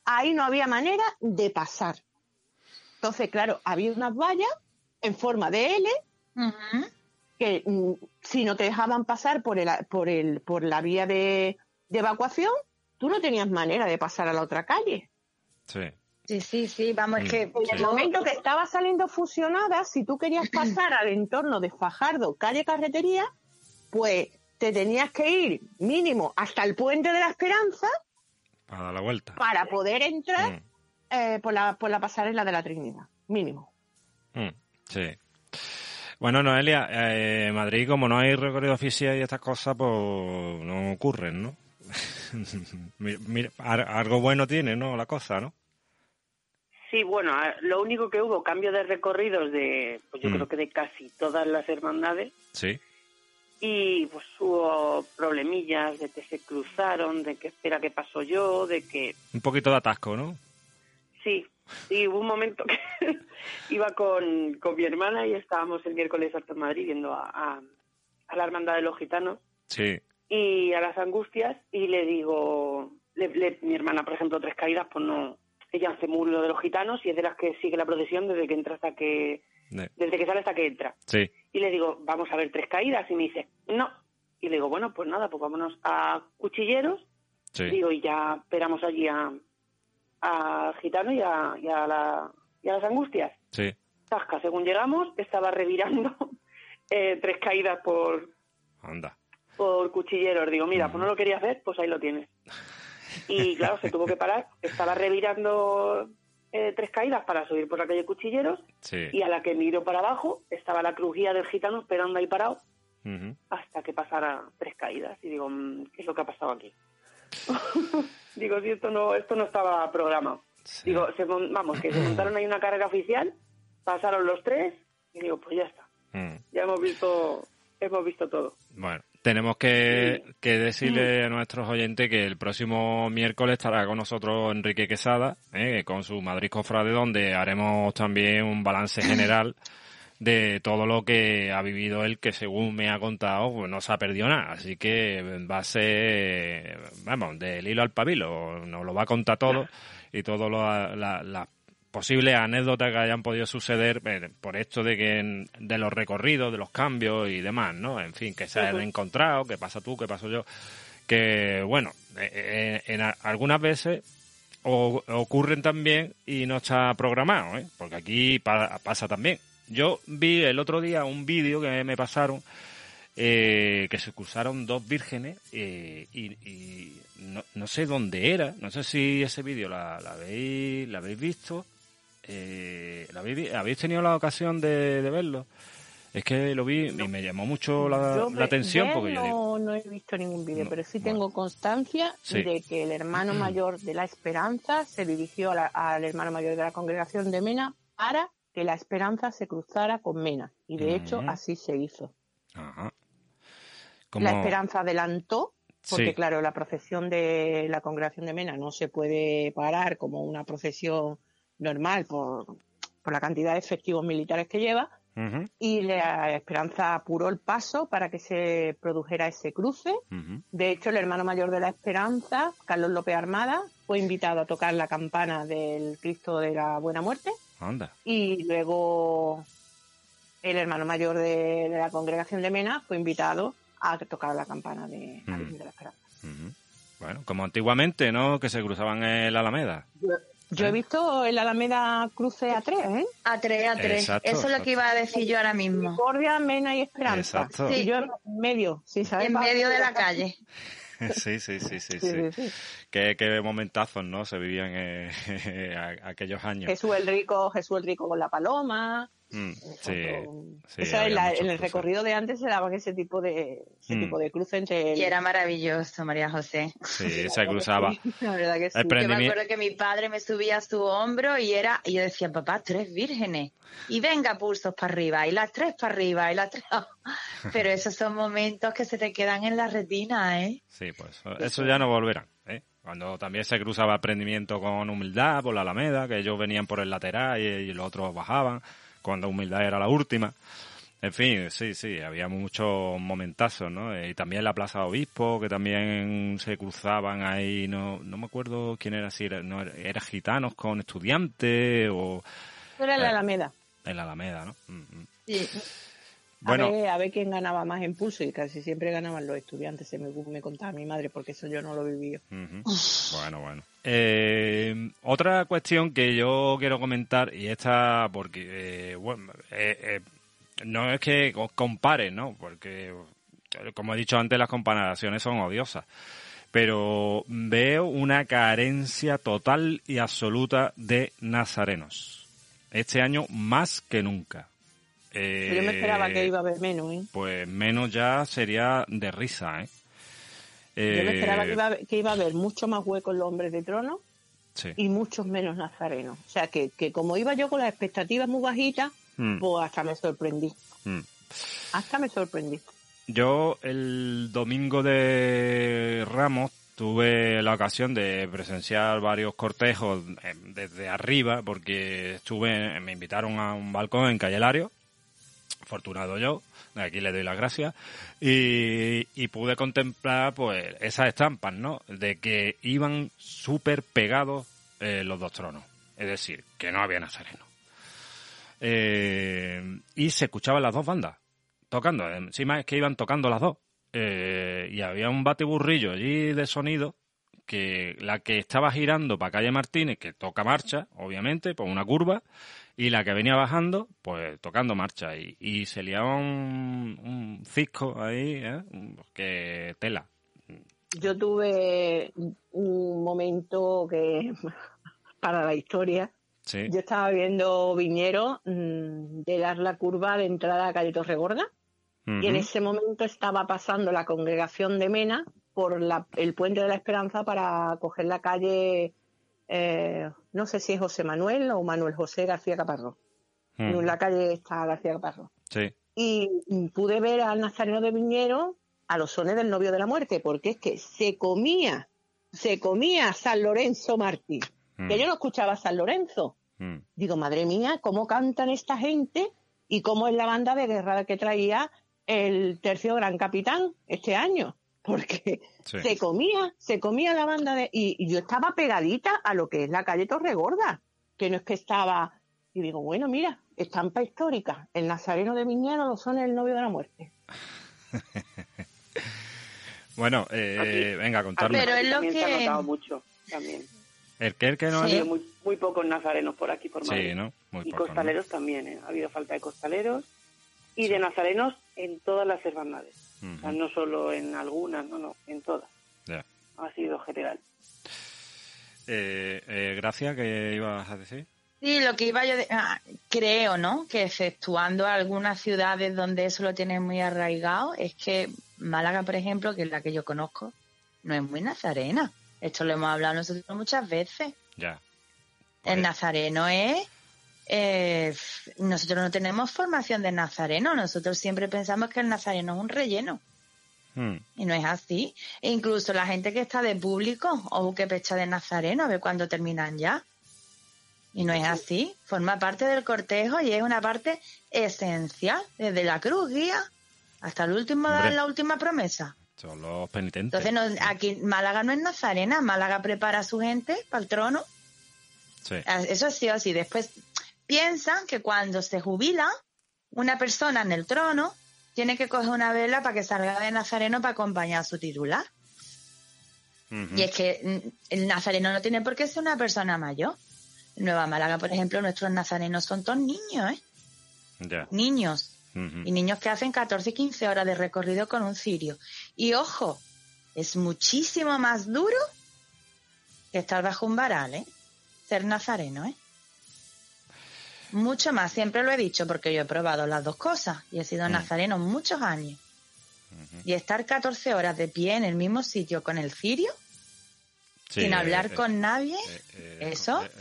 Ahí no había manera de pasar. Entonces, claro, había unas vallas en forma de L que mm, si no te dejaban pasar por el, por el, por la vía de, de evacuación, tú no tenías manera de pasar a la otra calle. Sí. Sí, sí, sí, vamos, es mm, que... En el momento que estaba saliendo fusionada, si tú querías pasar al entorno de Fajardo, calle Carretería, pues te tenías que ir mínimo hasta el Puente de la Esperanza. Para dar la vuelta. Para poder entrar mm. eh, por, la, por la pasarela de la Trinidad, mínimo. Mm, sí. Bueno, Noelia, eh, Madrid, como no hay recorrido oficial y estas cosas, pues no ocurren, ¿no? algo bueno tiene, ¿no? La cosa, ¿no? Sí, bueno, lo único que hubo, cambio de recorridos de, pues yo mm. creo que de casi todas las hermandades. Sí. Y pues hubo problemillas de que se cruzaron, de que espera que paso yo, de que... Un poquito de atasco, ¿no? Sí, sí, hubo un momento que iba con, con mi hermana y estábamos el miércoles hasta Madrid viendo a, a, la hermandad de los gitanos. Sí. Y a las angustias y le digo, mi hermana, por ejemplo, tres caídas, pues no, ella hace lo de los gitanos y es de las que sigue la procesión desde que entra hasta que desde que sale hasta que entra. Sí. Y le digo, vamos a ver tres caídas y me dice, no. Y le digo, bueno, pues nada, pues vámonos a Cuchilleros. Sí. Digo, y ya esperamos allí a, a Gitano y a, y a, la, y a las Angustias. Sí. Tasca, según llegamos, estaba revirando eh, tres caídas por... Anda. Por Cuchilleros. Digo, mira, pues no lo querías ver, pues ahí lo tienes. Y claro, se tuvo que parar. Estaba revirando eh, tres caídas para subir por la calle Cuchilleros. Y a la que miro para abajo estaba la crujía del gitano esperando ahí parado hasta que pasara tres caídas. Y digo, mm, ¿qué es lo que ha pasado aquí? digo, si esto no, esto no estaba programado. Digo, vamos, que se montaron ahí una carrera oficial, pasaron los tres y digo, pues ya está. Mm. Ya hemos visto, hemos visto todo. Bueno, tenemos que, decirle a nuestros oyentes que el próximo miércoles estará con nosotros Enrique Quesada, eh, con su Madrid Cofrade, donde haremos también un balance general de todo lo que ha vivido él, que según me ha contado, pues no se ha perdido nada. Así que va a ser, vamos, del hilo al pabilo, nos lo va a contar todo y todo las posibles anécdotas que hayan podido suceder eh, por esto de que de los recorridos, de los cambios y demás, ¿no? En fin, que se han encontrado, qué pasa tú, qué paso yo, que bueno, eh, eh, en, algunas veces ocurren también y no está programado, ¿eh? porque aquí pasa también. Yo vi el otro día un vídeo que me pasaron eh, que se cruzaron dos vírgenes eh, y, no, sé dónde era, no sé si ese vídeo la, habéis, la habéis visto, eh, ¿la habéis, tenido la ocasión de, verlo. Es que lo vi y me llamó mucho la, atención porque no, no he visto ningún vídeo, pero sí tengo constancia de que el hermano mayor de la Esperanza se dirigió al hermano mayor de la congregación de Mena para que la esperanza se cruzara con Mena. Y de hecho así se hizo. La esperanza adelantó, porque claro, la procesión de la congregación de Mena no se puede parar como una procesión normal por, por la cantidad de efectivos militares que lleva. Y la Esperanza apuró el paso para que se produjera ese cruce. De hecho, el hermano mayor de la Esperanza, Carlos López Armada, fue invitado a tocar la campana del Cristo de la Buena Muerte y luego el hermano mayor de, la congregación de Mena fue invitado a tocar la campana de, la Esperanza. Bueno, como antiguamente, ¿no? Que se cruzaban el Alameda. Yo, he ¿Eh? visto el Alameda cruce a tres, ¿eh? A tres, a tres. Eso es lo que iba a decir yo ahora mismo. Misericordia, Mena y Esperanza. Sí. yo en medio, sí, ¿sabes? En medio de la calle. Sí, sí, sí, sí, sí. Qué, qué, momentazos, ¿no? Se vivían eh, aquellos años. Jesús el Rico, Jesús el Rico con la paloma. Mm, sí, en, el recorrido de antes se daban ese tipo de ese tipo mm. de cruce entre y era maravilloso María José. Sí se cruzaba. La verdad que sí. Yo me acuerdo que mi padre me subía a su hombro y era y yo decía papá tres vírgenes y venga pulsos para arriba y las tres para arriba y las tres pero esos son momentos que se te quedan en la retina eh sí pues eso ya no volverán ¿eh? cuando también se cruzaba aprendimiento con humildad por la Alameda que ellos venían por el lateral y los otros bajaban cuando Humildad era la última. En fin, sí, sí, había muchos momentazos, ¿no? Y también la Plaza Obispo, que también se cruzaban ahí, no, no me acuerdo quién era, si era, no, era gitanos con estudiantes o... Era la eh, Alameda. En la Alameda, ¿no? Mm, mm. Sí. Bueno, a ver, a ver, quién ganaba más impulso y casi siempre ganaban los estudiantes, se me, me contaba mi madre, porque eso yo no lo viví. bueno, bueno. Eh, otra cuestión que yo quiero comentar, y esta porque, eh, bueno, eh, no es que compare, ¿no? Porque, como he dicho antes, las comparaciones son odiosas. Pero veo una carencia total y absoluta de nazarenos. Este año más que nunca yo me esperaba que iba a haber menos, ¿eh? Pues menos ya sería de risa, ¿eh? Yo me esperaba que iba, a haber mucho más huecos los hombres de trono y muchos menos nazarenos. O sea, que, como iba yo con las expectativas muy bajitas, hmm. pues hasta me sorprendí. Hmm. Hasta me sorprendí. Yo el domingo de Ramos tuve la ocasión de presenciar varios cortejos eh, desde arriba porque estuve, me invitaron a un balcón en Calle Lario afortunado yo, aquí le doy las gracias, y, pude contemplar pues esas estampas, ¿no? De que iban súper pegados eh, los dos tronos, es decir, que no había nazareno. Eh, y se escuchaban las dos bandas tocando, encima es que iban tocando las dos, eh, y había un bateburrillo allí de sonido que la que estaba girando para calle Martínez, que toca marcha, obviamente, por una curva, y la que venía bajando, pues tocando marcha y, y se liaba un, un cisco ahí, ¿eh? que tela. Yo tuve un momento que para la historia. Yo estaba viendo Viñero mm, de dar la curva de entrada a calle Torregorda y en ese momento estaba pasando la congregación de Mena por la, el puente de la Esperanza para coger la calle eh, no sé si es José Manuel o Manuel José García Caparrós. Hmm. En la calle está García Caparrós. Y pude ver al Nazareno de Viñero a los sones del novio de la muerte, porque es que se comía, se comía San Lorenzo Martí. Hmm. Que yo no escuchaba San Lorenzo. Hmm. Digo, madre mía, ¿cómo cantan esta gente? y cómo es la banda de guerra que traía el tercio gran capitán este año, porque se comía, se comía la banda de... Y, yo estaba pegadita a lo que es la calle Torregorda, que no es que estaba... Y digo, bueno, mira, estampa histórica, el nazareno de Miñano lo son el novio de la muerte. bueno, eh, venga, contarlo. Pero es lo que... Se ha notado mucho también. ¿El que, el que no? Ha habido muy, pocos nazarenos por aquí, por Madrid. Sí, ¿no? y costaleros también, ¿eh? Ha habido falta de costaleros y de nazarenos en todas las hermandades. No solo en algunas, no, no, en todas. Ha sido general. Eh, eh, Gracia, ¿qué ibas a decir? Sí, lo que iba yo de, ah, creo, ¿no? Que exceptuando algunas ciudades donde eso lo tienen muy arraigado, es que Málaga, por ejemplo, que es la que yo conozco, no es muy nazarena. Esto lo hemos hablado nosotros muchas veces. Ya. El pues nazareno es eh, nosotros no tenemos formación de nazareno, nosotros siempre pensamos que el nazareno es un relleno. Hmm. Y no es así. E incluso la gente que está de público o que pecha de nazareno, a ver cuándo terminan ya. Y no es así. Forma parte del cortejo y es una parte esencial, desde la cruz guía hasta el último dar la última promesa. Son los penitentes. Entonces, aquí Málaga no es nazarena, Málaga prepara a su gente para el trono. Sí. Ah, eso sí o sí. Después, piensan que cuando se jubila una persona en el trono, tiene que coger una vela para que salga de Nazareno para acompañar a su titular. Y es que mm, el nazareno no tiene por qué ser una persona mayor. En Nueva Málaga, por ejemplo, nuestros nazarenos son todos niños, ¿eh? Niños. Y niños que hacen 14 y 15 horas de recorrido con un cirio. Y ojo, es muchísimo más duro que estar bajo un varal, ¿eh? Ser nazareno, ¿eh? Mucho más, siempre lo he dicho porque yo he probado las dos cosas y he sido mm. nazareno muchos años. Y estar 14 horas de pie en el mismo sitio con el cirio, sin hablar eh, con nadie, eh, eh, eso, es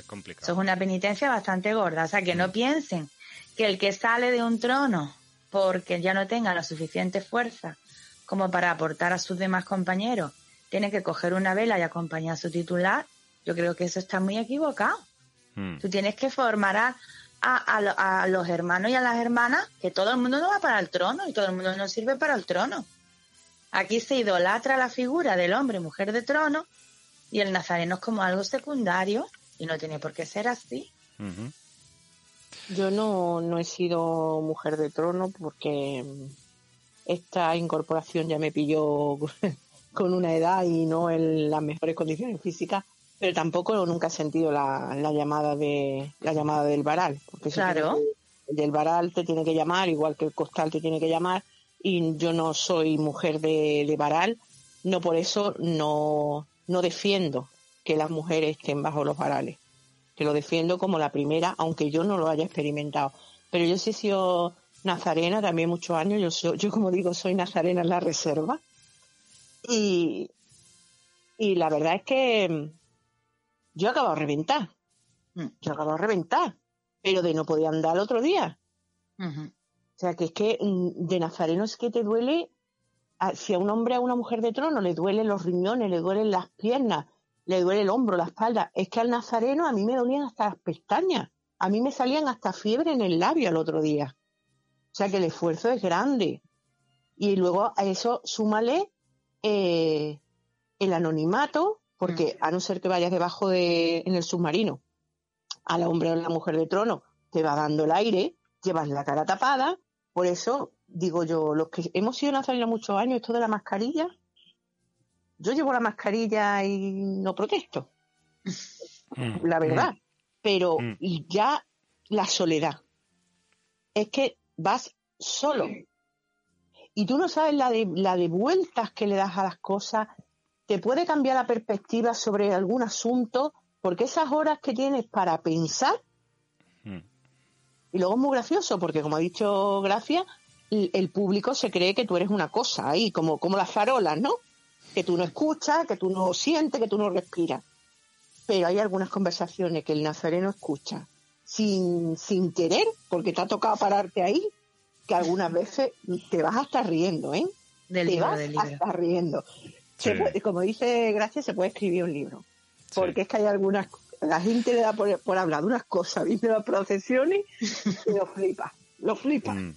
eso es una penitencia bastante gorda. O sea, que no mm. piensen que el que sale de un trono porque ya no tenga la suficiente fuerza como para aportar a sus demás compañeros, tiene que coger una vela y acompañar a su titular, yo creo que eso está muy equivocado. Mm. Tú tienes que formar a, a, los hermanos y a las hermanas que todo el mundo no va para el trono y todo el mundo no sirve para el trono. Aquí se idolatra la figura del hombre y mujer de trono y el nazareno es como algo secundario y no tiene por qué ser así. Yo no, no he sido mujer de trono porque esta incorporación ya me pilló con una edad y no en las mejores condiciones físicas pero tampoco nunca he sentido la, llamada de la llamada del varal, porque claro. el del varal te tiene que llamar, igual que el costal te tiene que llamar, y yo no soy mujer de, de varal, no por eso no, no defiendo que las mujeres estén bajo los varales, que lo defiendo como la primera, aunque yo no lo haya experimentado. Pero yo sí he sido nazarena también muchos años, yo, soy, yo como digo soy nazarena en la reserva, y, y la verdad es que yo he acabado de reventar. Mm. Yo he acabado de reventar. Pero de no poder andar el otro día. O sea, que es que mm, de Nazareno es que te duele, si a un hombre a una mujer de trono le duelen los riñones, le duelen las piernas, le duele el hombro, la espalda. Es que al Nazareno a mí me dolían hasta las pestañas. A mí me salían hasta fiebre en el labio el otro día. O sea que el esfuerzo es grande. Y luego a eso súmale eh, el anonimato, porque mm. a no ser que vayas debajo de, en el submarino, a la hombre o a la mujer de trono, te va dando el aire, llevas la cara tapada, por eso digo yo, los que hemos sido nazarenos muchos años, esto de la mascarilla, yo llevo la mascarilla y no protesto, mm. la verdad, mm. pero ya la soledad, es que vas solo. Y tú no sabes la de, la de vueltas que le das a las cosas, te puede cambiar la perspectiva sobre algún asunto, porque esas horas que tienes para pensar, hmm. y luego es muy gracioso, porque como ha dicho Gracia, el, público se cree que tú eres una cosa ahí, como, como las farolas, ¿no? Que tú no escuchas, que tú no sientes, que tú no respiras. Pero hay algunas conversaciones que el nazareno escucha sin, sin querer, porque te ha tocado pararte ahí, que algunas veces te vas a estar riendo, ¿eh? Del te libro, vas del libro. Estar riendo como dice Gracia, se puede escribir un libro. Porque es que hay algunas, la gente le da por, hablar de unas cosas, viene las procesiones y lo flipa. lo flipa. Mm.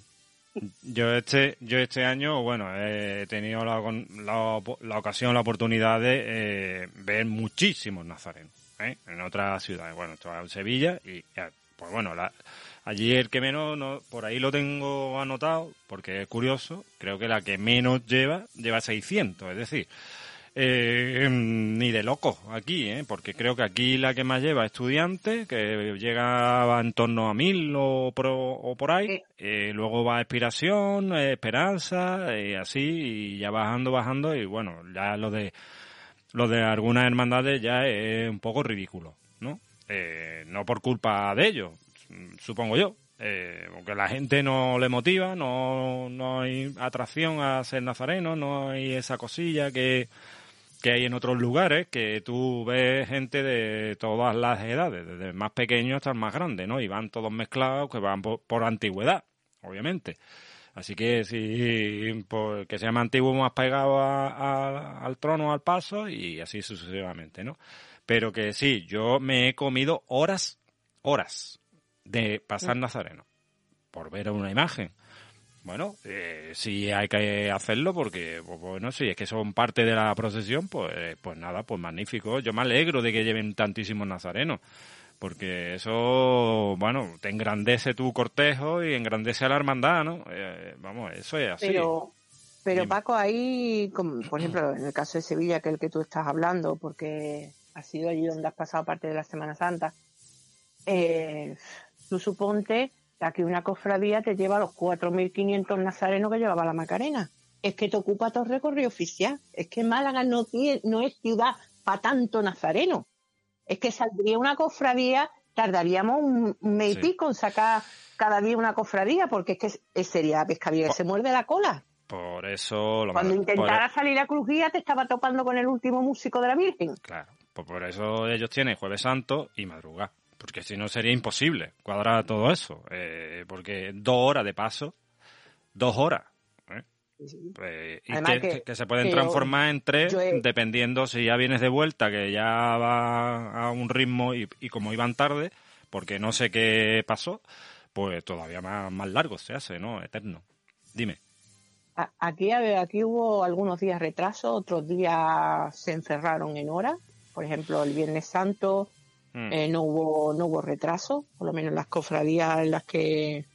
Yo este, yo este año, bueno, he tenido la, la, ocasión, la oportunidad de eh, ver muchísimos nazarenos ¿eh? en otras ciudades. Bueno, esto en Sevilla y, pues bueno, la, allí el que menos, no, por ahí lo tengo anotado porque es curioso, creo que la que menos lleva, lleva 600, es decir, eh, ni de loco aquí, ¿eh? porque creo que aquí la que más lleva estudiante, que llega en torno a mil o por, o por ahí, eh, luego va Expiración, Esperanza, y así, y ya bajando, bajando, y bueno, ya lo de lo de algunas hermandades ya es un poco ridículo, ¿no? Eh, no por culpa de ellos, supongo yo, eh, porque la gente no le motiva, no, no hay atracción a ser nazareno, no hay esa cosilla que que hay en otros lugares, que tú ves gente de todas las edades, desde el más pequeño hasta el más grande, ¿no? Y van todos mezclados, que van por, antigüedad, obviamente. Así que sí, pues, que sea más antiguo, más pegado al trono, al paso, y así sucesivamente, ¿no? Pero que sí, yo me he comido horas, horas de pasar. Nazareno, por ver una imagen. Bueno, eh, sí hay que hacerlo porque, pues, bueno, si es que son parte de la procesión, pues, pues nada, pues magnífico. Yo me alegro de que lleven tantísimos nazarenos, porque eso, bueno, te engrandece tu cortejo y engrandece a la hermandad, ¿no? Eh, vamos, eso es así. Pero, pero Paco, ahí, como, por ejemplo, en el caso de Sevilla, que es el que tú estás hablando, porque ha sido allí donde has pasado parte de la Semana Santa, eh, tú suponte que una cofradía te lleva los 4.500 nazarenos que llevaba la Macarena. Es que te ocupa todo el recorrido oficial. Es que Málaga no, tiene, no es ciudad para tanto nazareno. Es que saldría una cofradía, tardaríamos un, mes y pico en sacar cada día una cofradía, porque es que sería pescadilla que se muerde la cola. Por eso... Cuando intentara salir a Crujía te estaba topando con el último músico de la Virgen. Claro, pues por eso ellos tienen Jueves Santo y madrugada porque si no sería imposible cuadrar todo eso, eh, porque dos horas de paso, dos horas. ¿eh? Pues, y que, se pueden transformar en tres dependiendo si ya vienes de vuelta, que ya va a un ritmo y, como iban tarde, porque no sé qué pasó, pues todavía más, más largo se hace, ¿no? Eterno. Dime. Aquí, aquí hubo algunos días retraso, otros días se encerraron en hora. Por ejemplo, el Viernes Santo Mm. Eh, no hubo no hubo retraso, por lo menos en las cofradías en las que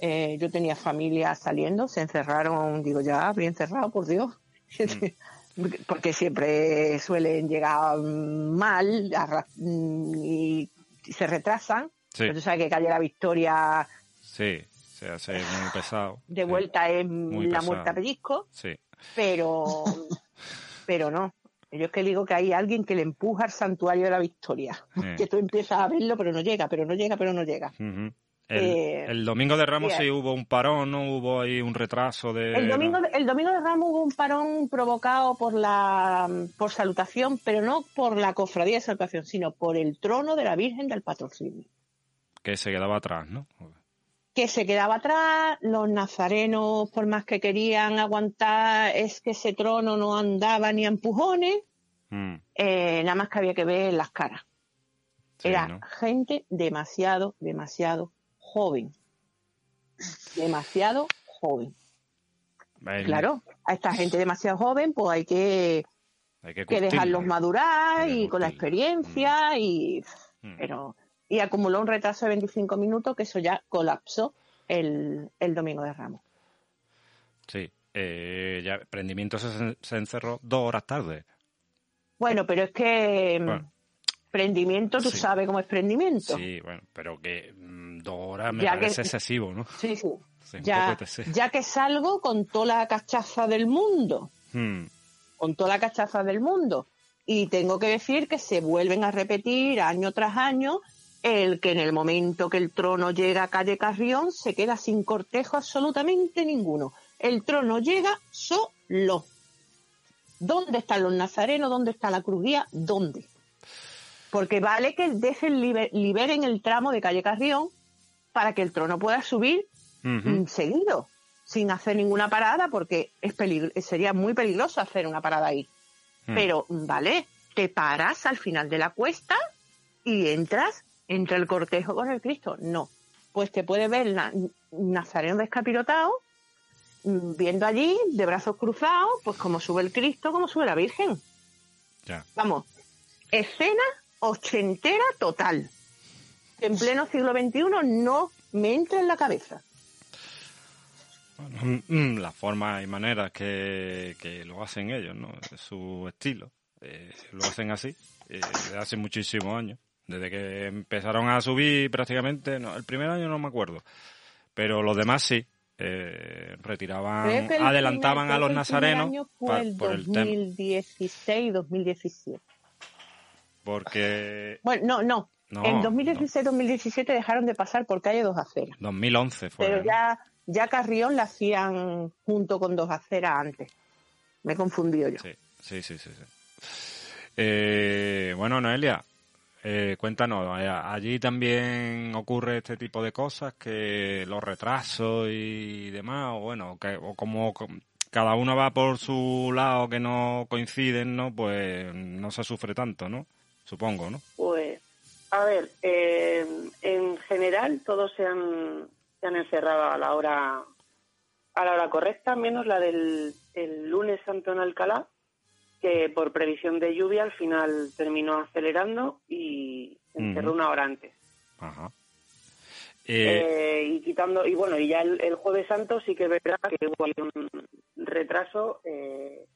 eh, yo tenía familia saliendo, se encerraron, digo ya, bien cerrado, por Dios, mm. porque siempre suelen llegar mal y se retrasan. Sí. Pero tú sabes que calle la Victoria. Sí, se hace muy pesado. De vuelta es la muerte a pellizco. Sí. Pero, pero no. Yo es que digo que hay alguien que le empuja al santuario de la victoria. Que tú empiezas a verlo, pero no llega, pero no llega, pero no llega. Eh, el, domingo de Ramos sí hubo un parón, ¿no? Hubo ahí un retraso de... El domingo, el domingo de Ramos hubo un parón provocado por la por salutación, pero no por la cofradía de salutación, sino por el trono de la Virgen del Patrocinio. Que se quedaba atrás, ¿no? Que se quedaba atrás, los nazarenos, por más que querían aguantar, es que ese trono no andaba ni a empujones, mm. eh, nada más que había que ver las caras. Era gente demasiado, demasiado joven. Demasiado joven. Claro, a esta gente demasiado joven, pues hay que, que, dejarlos madurar y con la experiencia mm. y... Mm. Pero y acumuló un retraso de 25 minutos que eso ya colapsó el, domingo de Ramos. Sí, eh, ya Prendimiento se, encerró dos horas tarde. Bueno, pero es que mm, Prendimiento, tú sabes cómo es Prendimiento. Sí, bueno, pero que mm, dos horas me parece excesivo, ¿no? Sí, sí. ya, ya, que salgo con toda la cachaza del mundo. Hmm. Con toda la cachaza del mundo. Y tengo que decir que se vuelven a repetir año tras año el que en el momento que el trono llega a calle Carrión se queda sin cortejo absolutamente ninguno. El trono llega solo. ¿Dónde están los nazarenos? ¿Dónde está la crujía? ¿Dónde? Porque vale que dejen liberen el tramo de calle Carrión para que el trono pueda subir seguido, sin hacer ninguna parada, porque es sería muy peligroso hacer una parada ahí. Mm. Pero, vale, te paras al final de la cuesta y entras entre el cortejo con el Cristo. No. pues te puede ver Nazareno descapirotado, mm, viendo allí, de brazos cruzados, pues como sube el Cristo, como sube la Virgen. Ya. Vamos, escena ochentera total. En pleno siglo XXI no me entra en la cabeza. Bueno, mm, la forma y maneras que, que lo hacen ellos, ¿no? su estilo. Eh, lo hacen así, eh, hace muchísimos años. Desde que empezaron a subir prácticamente, no, el primer año no me acuerdo, pero los demás sí. Eh, retiraban, adelantaban a los nazarenos. El fue el 2016, 2017. Porque. Bueno, no, no. en 2016-2017 dejaron de pasar por calle Dos Aceras. 2011 fue. Pero ya, ya Carrión la hacían junto con Dos Aceras antes. Me he confundido yo. Sí, sí, sí, sí. Eh, bueno, Noelia, eh, cuéntanos, eh, allí también ocurre este tipo de cosas, que los retrasos y demás, o bueno, que, o como cada uno va por su lado que no coinciden, ¿no? Pues no se sufre tanto, ¿no? Supongo, ¿no? Pues, a ver, eh, en general todos se han, se han encerrado a la hora a la hora correcta, menos la del el lunes santo en Alcalá, que por previsión de lluvia al final terminó acelerando y encerró una hora antes. Ajá. Eh, y quitando, y bueno, y ya el, Jueves Santo sí que verdad que hubo un retraso. Eh,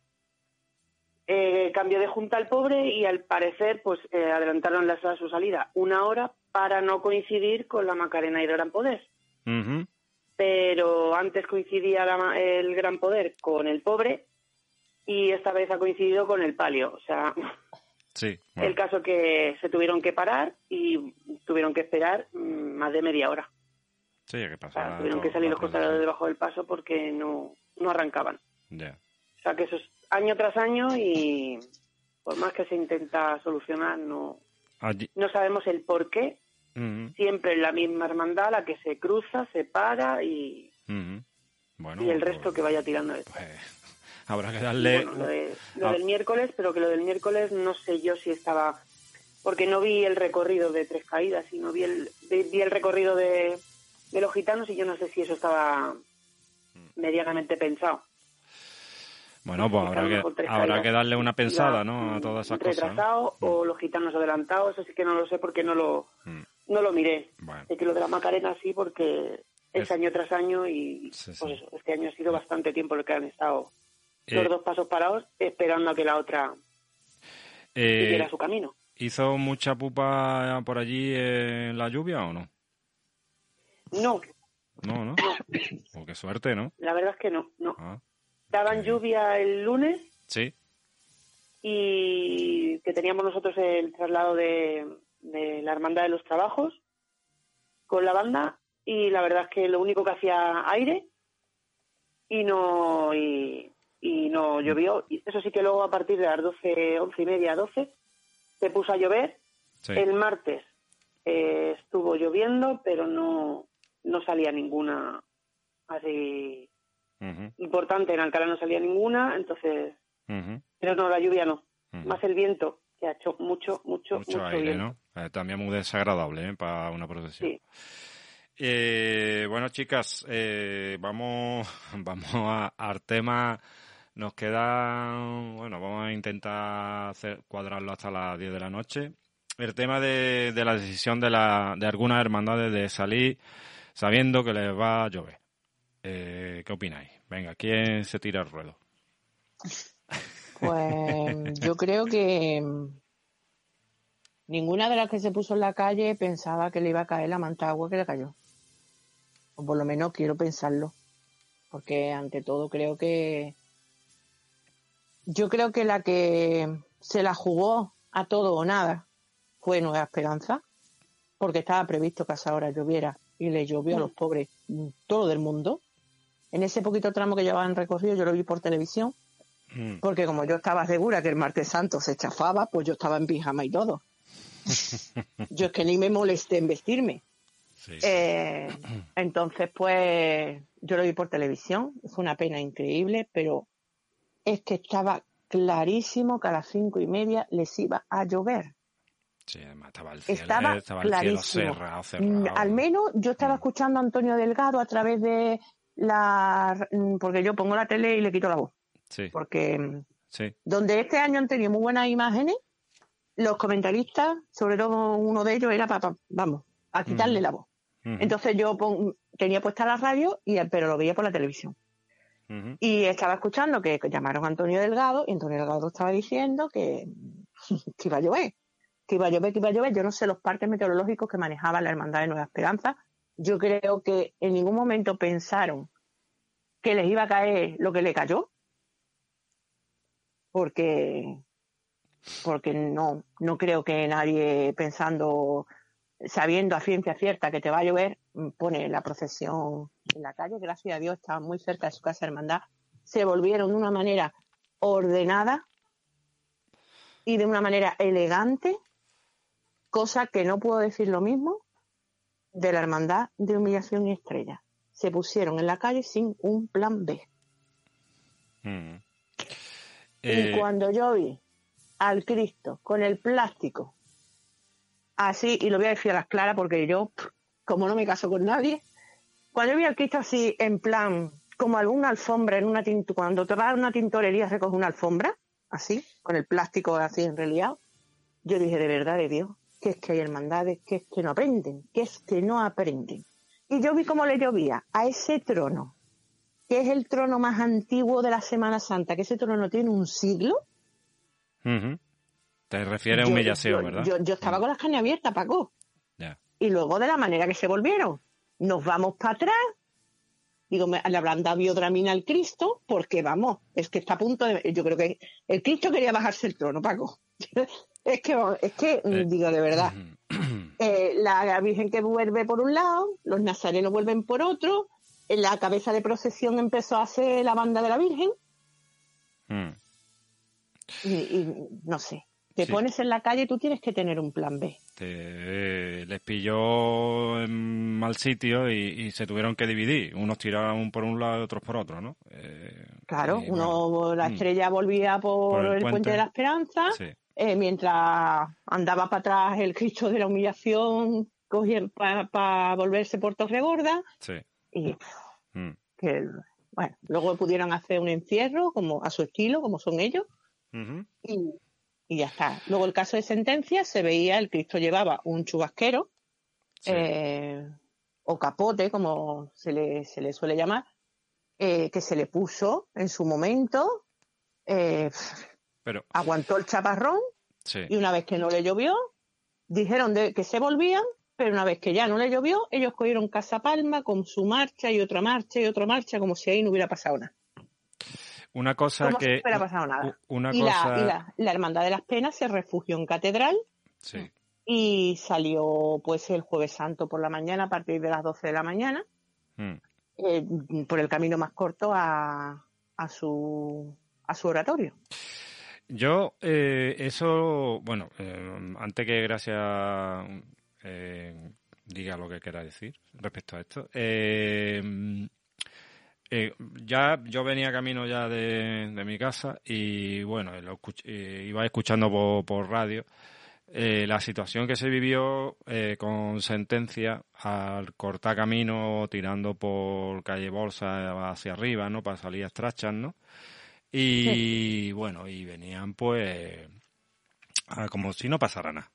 eh, cambio de junta al pobre y al parecer pues adelantaron la, su salida una hora para no coincidir con la Macarena y el Gran Poder. Pero antes coincidía el Gran Poder con el pobre y esta vez ha coincidido con el palio. O sea, sí, el caso que se tuvieron que parar y tuvieron que esperar mm, más de media hora. Sí, ¿qué pasa? tuvieron que salir los costaleros debajo del paso porque no, no arrancaban. O sea, que eso es año tras año y por más que se intenta solucionar, no, no sabemos el por qué. Siempre la misma hermandad la que se cruza, se para y, bueno, y el resto pues, que vaya tirando. Pues, habrá que darle... lo, del miércoles, pero que lo del miércoles no sé yo si estaba... Porque no vi el recorrido de Tres Caídas, sino vi el, vi el recorrido de, de los gitanos y yo no sé si eso estaba medianamente pensado. Bueno, pues habrá que, darle una pensada, ¿no? A todas esas cosas. Retrasado o mm. los gitanos adelantados, eso sí que no lo sé porque no lo, mm. no lo miré. Es que lo de la Macarena sí porque es, año tras año y pues eso, este año ha sido bastante tiempo lo que han estado los eh, dos pasos parados esperando a que la otra eh, siguiera su camino. ¿Hizo mucha pupa por allí en la lluvia o no? No. No, no. Oh, qué suerte, ¿no? La verdad es que no, no. Ah, Daban lluvia el lunes. Sí. Y que teníamos nosotros el traslado de, de la Hermandad de los Trabajos con la banda y la verdad es que lo único que hacía aire y no y, y no llovió. Y eso sí que luego a partir de las 12, 11 y media, 12, se puso a llover. El martes eh, estuvo lloviendo, pero no, no salía ninguna así importante. En Alcalá no salía ninguna, entonces... Pero no, la lluvia no. Más el viento, que ha hecho mucho, mucho, mucho, aire, ¿no? Eh, también muy desagradable ¿eh? para una procesión. Sí. Eh, bueno, chicas, eh, vamos, vamos a, al tema nos queda, bueno, vamos a intentar hacer, cuadrarlo hasta las 10 de la noche. El tema de, de la decisión de, la, de algunas hermandades de salir sabiendo que les va a llover. Eh, ¿Qué opináis? Venga, ¿quién se tira el ruedo? Pues yo creo que ninguna de las que se puso en la calle pensaba que le iba a caer la manta agua que le cayó. O por lo menos quiero pensarlo. Porque ante todo creo que yo creo que la que se la jugó a todo o nada fue Nueva Esperanza, porque estaba previsto que a esa hora lloviera y le llovió a los pobres todo del mundo. En ese poquito tramo que llevaban recorrido yo lo vi por televisión, mm. porque como yo estaba segura que el martes santo se chafaba, pues yo estaba en pijama y todo. yo es que ni me molesté en vestirme. Eh, entonces, pues yo lo vi por televisión, fue una pena increíble, pero es que estaba clarísimo que a las cinco y media les iba a llover. Sí, además estaba el cielo, estaba, estaba el cielo cerrado, cerrado. Al menos yo estaba mm. escuchando a Antonio Delgado a través de la... Mm, porque yo pongo la tele y le quito la voz. Sí. Porque mm, sí. donde este año han tenido muy buenas imágenes, los comentaristas, sobre todo uno de ellos, era para, vamos, a quitarle la voz. Entonces yo tenía puesta la radio, y, pero lo veía por la televisión. Y estaba escuchando que llamaron a Antonio Delgado y Antonio Delgado estaba diciendo que, que iba a llover, que iba a llover, que iba a llover. Yo no sé los parques meteorológicos que manejaba la Hermandad de Nueva Esperanza. Yo creo que en ningún momento pensaron que les iba a caer lo que le cayó, porque porque no no creo que nadie pensando sabiendo a ciencia cierta que te va a llover pone la procesión en la calle, gracias a Dios, estaba muy cerca de su casa hermandad, se volvieron de una manera ordenada y de una manera elegante, cosa que no puedo decir lo mismo de la hermandad de humillación y estrella. Se pusieron en la calle sin un plan B. Mm. Y eh, cuando yo vi al Cristo con el plástico así, y lo voy a decir a las claras porque yo, como no me caso con nadie, cuando yo vi al Cristo así, en plan, como alguna alfombra en una tinta, cuando te vas a una tintorería recoges una alfombra, así, con el plástico así en realidad, yo dije, de verdad de Dios, que es que hay hermandades, que es que no aprenden, que es que no aprenden. Y yo vi cómo le llovía a ese trono, que es el trono más antiguo de la Semana Santa, que ese trono tiene un siglo. Te refieres a humillación, ¿verdad? Yo, estaba con las cañas abiertas, Paco. Y luego de la manera que se volvieron nos vamos para atrás. Digo, le habrán dado biodramina al Cristo, porque vamos, es que está a punto de. Yo creo que el Cristo quería bajarse el trono, Paco. es que, es que, eh, digo de verdad. Eh, la Virgen que vuelve por un lado, los nazarenos vuelven por otro, en la cabeza de procesión empezó a hacer la banda de la Virgen. Mm. y, no sé, te pones en la calle y tú tienes que tener un plan B. les pilló en mal sitio y, se tuvieron que dividir. Unos tiraron por un lado y otros por otro, ¿no? Eh, claro, uno, la mm. estrella volvía por, el, puente. de la Esperanza, eh, mientras andaba para atrás el Cristo de la humillación para volverse por Torregorda. Sí. Y mm. que, bueno, luego pudieron hacer un encierro como a su estilo, como son ellos. Y y ya está. Luego el caso de sentencia se veía, el Cristo llevaba un chubasquero eh, o capote, como se le, se le suele llamar, eh, que se le puso en su momento, eh, Pero... aguantó el chaparrón y una vez que no le llovió, dijeron de, que se volvían, pero una vez que ya no le llovió, ellos cogieron Casa Palma con su marcha y otra marcha y otra marcha como si ahí no hubiera pasado nada. Una cosa que. No hubiera pasado nada. y, la, Hermandad de las Penas se refugió en Catedral. Sí. Y salió, pues, el Jueves Santo por la mañana, a partir de las 12 de la mañana, mm. eh, por el camino más corto a, a, su, a su oratorio. Yo, eh, eso, bueno, eh, antes que gracias diga lo que quiera decir respecto a esto. Eh, eh, ya yo venía camino ya de, mi casa y bueno, eh, iba escuchando por, radio eh, la situación que se vivió con sentencia al cortar camino tirando por calle Bolsa hacia arriba, ¿no? Para salir a Strachan, ¿no? Y bueno, y venían pues como si no pasara nada.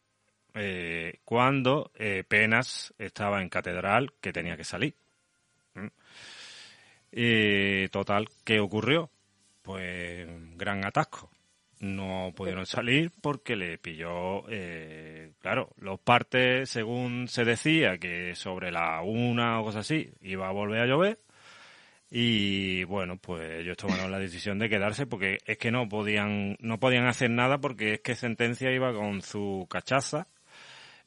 cuando Penas estaba en catedral que tenía que salir. Y total, ¿qué ocurrió? Pues gran atasco. No pudieron salir porque le pilló, eh, claro, los partes, según se decía, que sobre la una o cosas así, iba a volver a llover. Y bueno, pues ellos tomaron la decisión de quedarse porque es que no podían, no podían hacer nada porque es que Sentencia iba con su cachaza,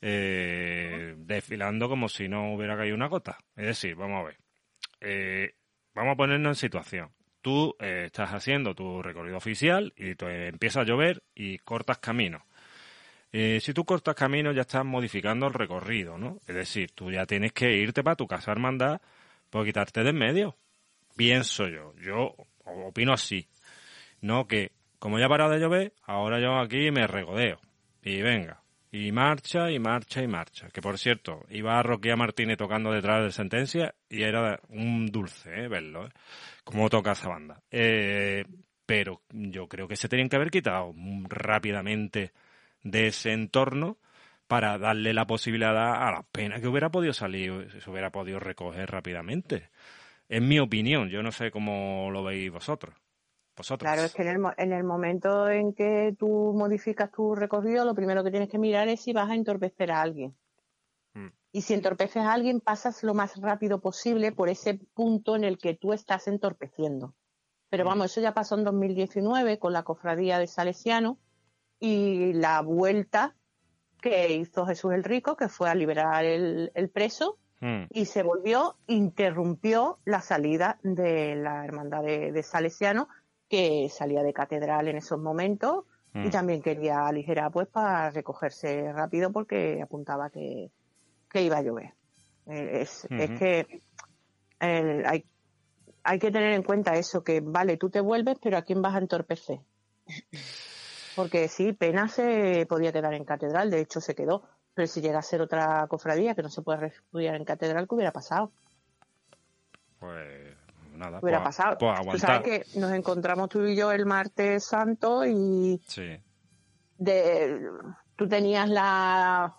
eh, desfilando como si no hubiera caído una gota. Es decir, vamos a ver. Eh, vamos a ponernos en situación. Tú eh, estás haciendo tu recorrido oficial y te empieza a llover y cortas camino. Eh, si tú cortas camino ya estás modificando el recorrido, ¿no? Es decir, tú ya tienes que irte para tu casa hermandad por quitarte de en medio. Pienso yo, yo opino así. No que, como ya ha parado de llover, ahora yo aquí me regodeo. Y venga, Y marcha, y marcha, y marcha. Que por cierto, iba a Roquía Martínez tocando detrás de sentencia y era un dulce, ¿eh? Verlo, ¿eh? Cómo toca esa banda. Eh, pero yo creo que se tenían que haber quitado rápidamente de ese entorno para darle la posibilidad a la pena que hubiera podido salir, se hubiera podido recoger rápidamente. En mi opinión, yo no sé cómo lo veis vosotros. Claro, es que en el, en el momento en que tú modificas tu recorrido, lo primero que tienes que mirar es si vas a entorpecer a alguien. Mm. Y si entorpeces a alguien, pasas lo más rápido posible por ese punto en el que tú estás entorpeciendo. Pero mm. vamos, eso ya pasó en 2019 con la cofradía de Salesiano y la vuelta que hizo Jesús el Rico, que fue a liberar el, preso, mm. y se volvió, interrumpió la salida de la hermandad de Salesiano que salía de catedral en esos momentos y mm. también quería aligerar pues para recogerse rápido porque apuntaba que, iba a llover. Eh, es, que hay, hay que tener en cuenta eso, que vale, tú te vuelves, pero ¿a quién vas a entorpecer? Porque sí, Pena se podía quedar en catedral, de hecho se quedó, pero si llega a ser otra cofradía que no se puede refugiar en catedral, ¿qué hubiera pasado? Pues nada. Hubiera pues, pasado. Pues tú sabes que nos encontramos tú y yo el martes santo y. Sí. De, tú tenías la,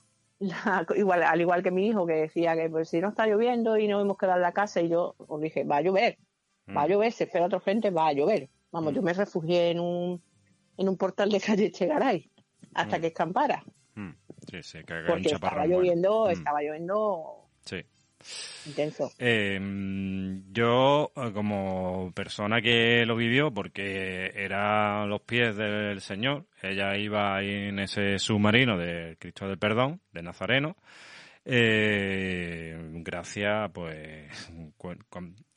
igual, al igual que mi hijo que decía que pues si no está lloviendo y no hemos quedado en la casa y yo os dije, va a llover, va a mm. llover, se espera otra gente, va a llover. Vamos, mm. yo me refugié en un, en un portal de calle Chegaray hasta mm. que escampara. Sí, sí, que Porque estaba lloviendo, estaba lloviendo sí. Intenso. Em, yo, eh, como persona que lo vivió, porque era los pies del Señor, ella iba ahí en ese submarino del Cristo del Perdón, de Nazareno. Eh, gracias, pues,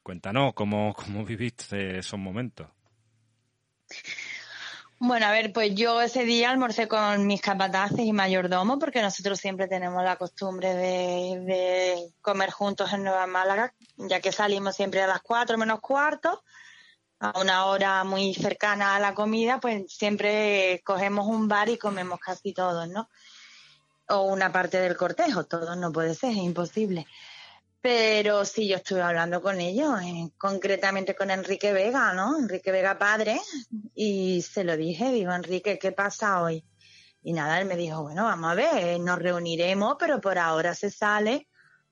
cuéntanos cómo, cómo viviste esos momentos. Bueno, a ver, pues yo ese día almorcé con mis capataces y mayordomo porque nosotros siempre tenemos la costumbre de, comer juntos en Nueva Málaga, ya que salimos siempre a las cuatro menos cuarto, a una hora muy cercana a la comida, pues siempre cogemos un bar y comemos casi todos, ¿no? O una parte del cortejo, todos no puede ser, es imposible. Pero sí, yo estuve hablando con ellos, eh, concretamente con Enrique Vega, ¿no? Enrique Vega padre, y se lo dije, digo, Enrique, ¿qué pasa hoy? Y nada, él me dijo, bueno, vamos a ver, nos reuniremos, pero por ahora se sale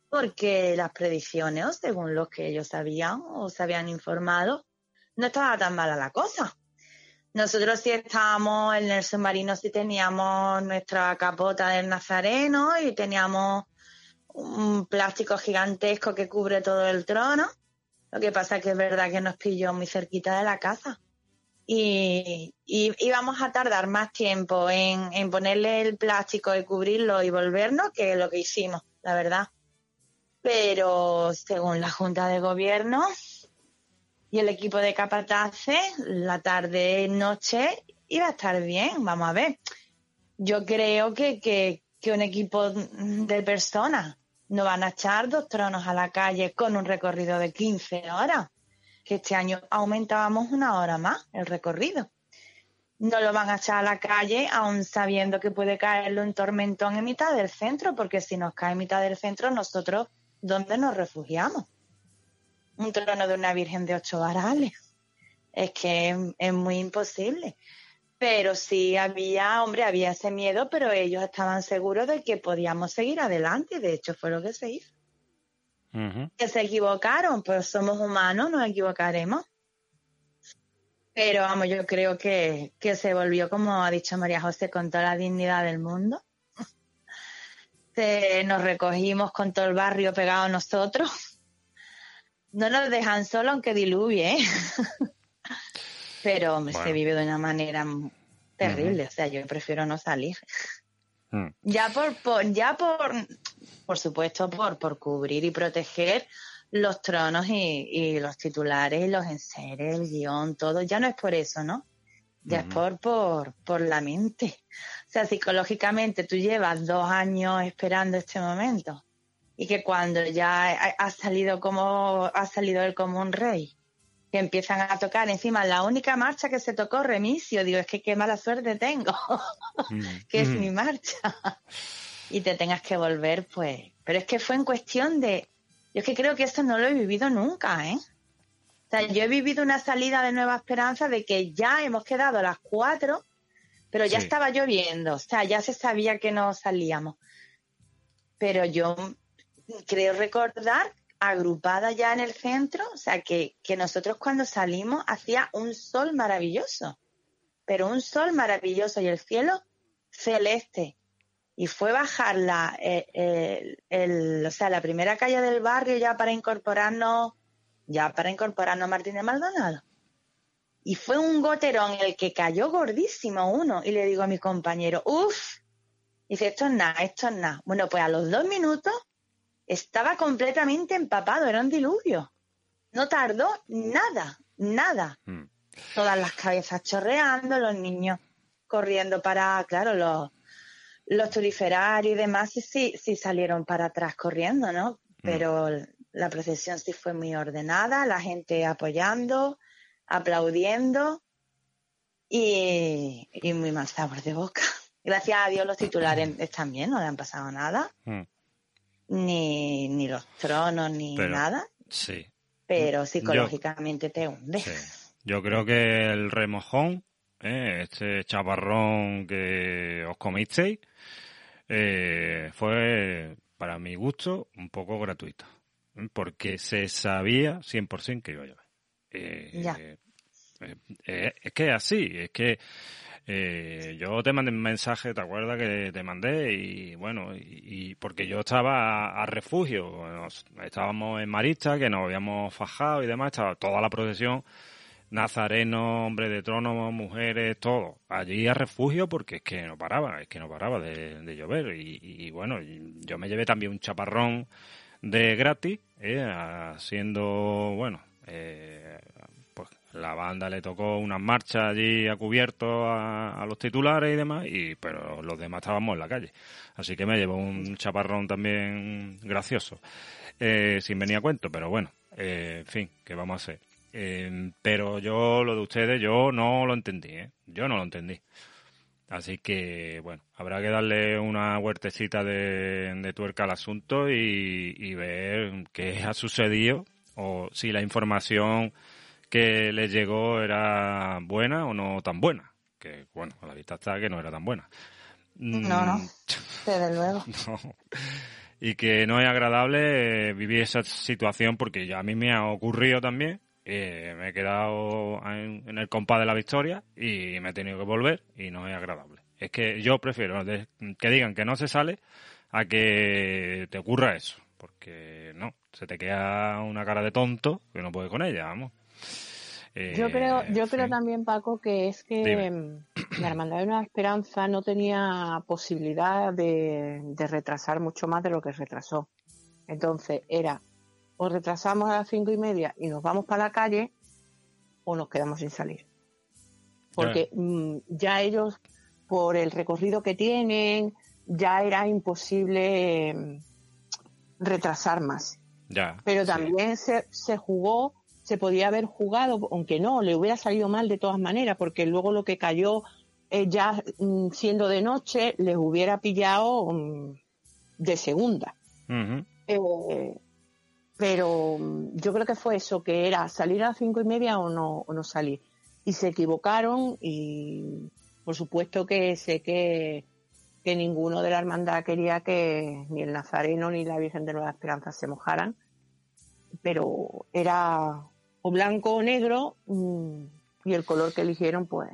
porque las predicciones, según los que ellos sabían o se habían informado, no estaba tan mala la cosa. Nosotros sí estábamos en el submarino, sí teníamos nuestra capota del Nazareno y teníamos un plástico gigantesco que cubre todo el trono. Lo que pasa que es verdad que nos pilló muy cerquita de la casa. Y, íbamos a tardar más tiempo en, en, ponerle el plástico y cubrirlo y volvernos que lo que hicimos, la verdad. Pero según la Junta de Gobierno y el equipo de capataces, la tarde noche iba a estar bien, vamos a ver. Yo creo que, que, que un equipo de personas no van a echar dos tronos a la calle con un recorrido de 15 horas, que este año aumentábamos una hora más el recorrido. No lo van a echar a la calle aún sabiendo que puede caerlo un tormentón en mitad del centro, porque si nos cae en mitad del centro, nosotros, ¿dónde nos refugiamos? Un trono de una virgen de ocho varales. Es que es muy imposible pero sí había, hombre, había ese miedo, pero ellos estaban seguros de que podíamos seguir adelante, de hecho fue lo que se hizo. Que se equivocaron, pues somos humanos, nos equivocaremos. Pero vamos, yo creo que, que se volvió, como ha dicho María José, con toda la dignidad del mundo. nos recogimos con todo el barrio pegado a nosotros. No nos dejan solo aunque diluvie, ¿eh? pero se vive de una manera terrible, o sea, yo prefiero no salir. Mm. Ya por, ya por, por supuesto, por, por cubrir y proteger los tronos y, los titulares, los enseres, el guion, todo, ya no es por eso, ¿no? Ya es por, por, por la mente. O sea, psicológicamente tú llevas dos años esperando este momento y que cuando ya ha salido como ha salido él como un rey que empiezan a tocar. Encima, la única marcha que se tocó, Remisio, digo, es que qué mala suerte tengo, que es mm. mi marcha. y te tengas que volver, pues. Pero es que fue en cuestión de. Yo es que creo que esto no lo he vivido nunca, ¿eh? O sea, yo he vivido una salida de Nueva Esperanza de que ya hemos quedado a las cuatro, pero ya estaba lloviendo, o sea, ya se sabía que no salíamos. Pero yo creo recordar agrupada ya en el centro, o sea, que, que nosotros cuando salimos hacía un sol maravilloso, pero un sol maravilloso y el cielo celeste. Y fue bajar la, eh, el, o sea, la primera calle del barrio ya para incorporarnos, ya para incorporarnos a Martín de Maldonado. Y fue un goterón el que cayó gordísimo uno. Y le digo a mi compañero, uff, dice, esto es nada, esto es nada. Bueno, pues a los dos minutos estaba completamente empapado, era un diluvio. No tardó nada, nada. Hmm. Todas las cabezas chorreando, los niños corriendo para, claro, los, los tuliferarios y demás sí, sí salieron para atrás corriendo, ¿no? Hmm. Pero la procesión sí fue muy ordenada, la gente apoyando, aplaudiendo y, muy mal sabor de boca. Gracias a Dios los titulares están bien, no le han pasado nada. Hmm ni, ni los tronos, ni nada. Sí. Pero psicológicamente te hunde. Yo creo que el remojón, eh, este chaparrón que os comisteis, eh, fue, para mi gusto, un poco gratuito. Porque se sabía 100% que iba a llover. Eh, es que es así, es que eh, yo te mandé un mensaje, ¿te acuerdas que te mandé? Y bueno, y, porque yo estaba a, refugio, estábamos en Marista, que nos habíamos fajado y demás, estaba toda la procesión, nazareno, hombre de trono, mujeres, todo, allí a refugio porque es que no paraba, es que no paraba de, llover. Y, bueno, yo me llevé también un chaparrón de gratis, eh, haciendo, bueno, eh, la banda le tocó unas marchas allí a cubierto a, los titulares y demás, y pero los demás estábamos en la calle. Así que me llevó un chaparrón también gracioso, eh, sin venir a cuento, pero bueno, eh, en fin, ¿qué vamos a hacer? Eh, pero yo, lo de ustedes, yo no lo entendí, ¿eh? Yo no lo entendí. Así que, bueno, habrá que darle una huertecita de, tuerca al asunto y, y ver qué ha sucedido o si la información que les llegó era buena o no tan buena. Que bueno, a la vista está que no era tan buena. No, no, mm. desde luego. Y que no es agradable eh, vivir esa situación porque ya a mí me ha ocurrido también. Eh, me he quedado en, el compás de la victoria y me he tenido que volver y no es agradable. Es que yo prefiero que digan que no se sale a que te ocurra eso. Porque no, se te queda una cara de tonto que no puedes con ella, vamos yo creo, eh, yo creo también, Paco, que es que mm, la Hermandad de Nueva Esperanza no tenía posibilidad de, retrasar mucho más de lo que retrasó. Entonces era o retrasamos a las cinco y media y nos vamos para la calle o nos quedamos sin salir. Porque mm, ya ellos, por el recorrido que tienen, ya era imposible mm, retrasar más. Ya, Pero también se, se jugó se podía haber jugado, aunque no, le hubiera salido mal de todas maneras, porque luego lo que cayó eh, ya mm, siendo de noche les hubiera pillado mm, de segunda. Eh, pero mm, yo creo que fue eso, que era salir a las cinco y media o no, o no salir. Y se equivocaron y por supuesto que sé que, que ninguno de la hermandad quería que ni el Nazareno ni la Virgen de Nueva Esperanza se mojaran, pero era o blanco o negro mm, y el color que eligieron pues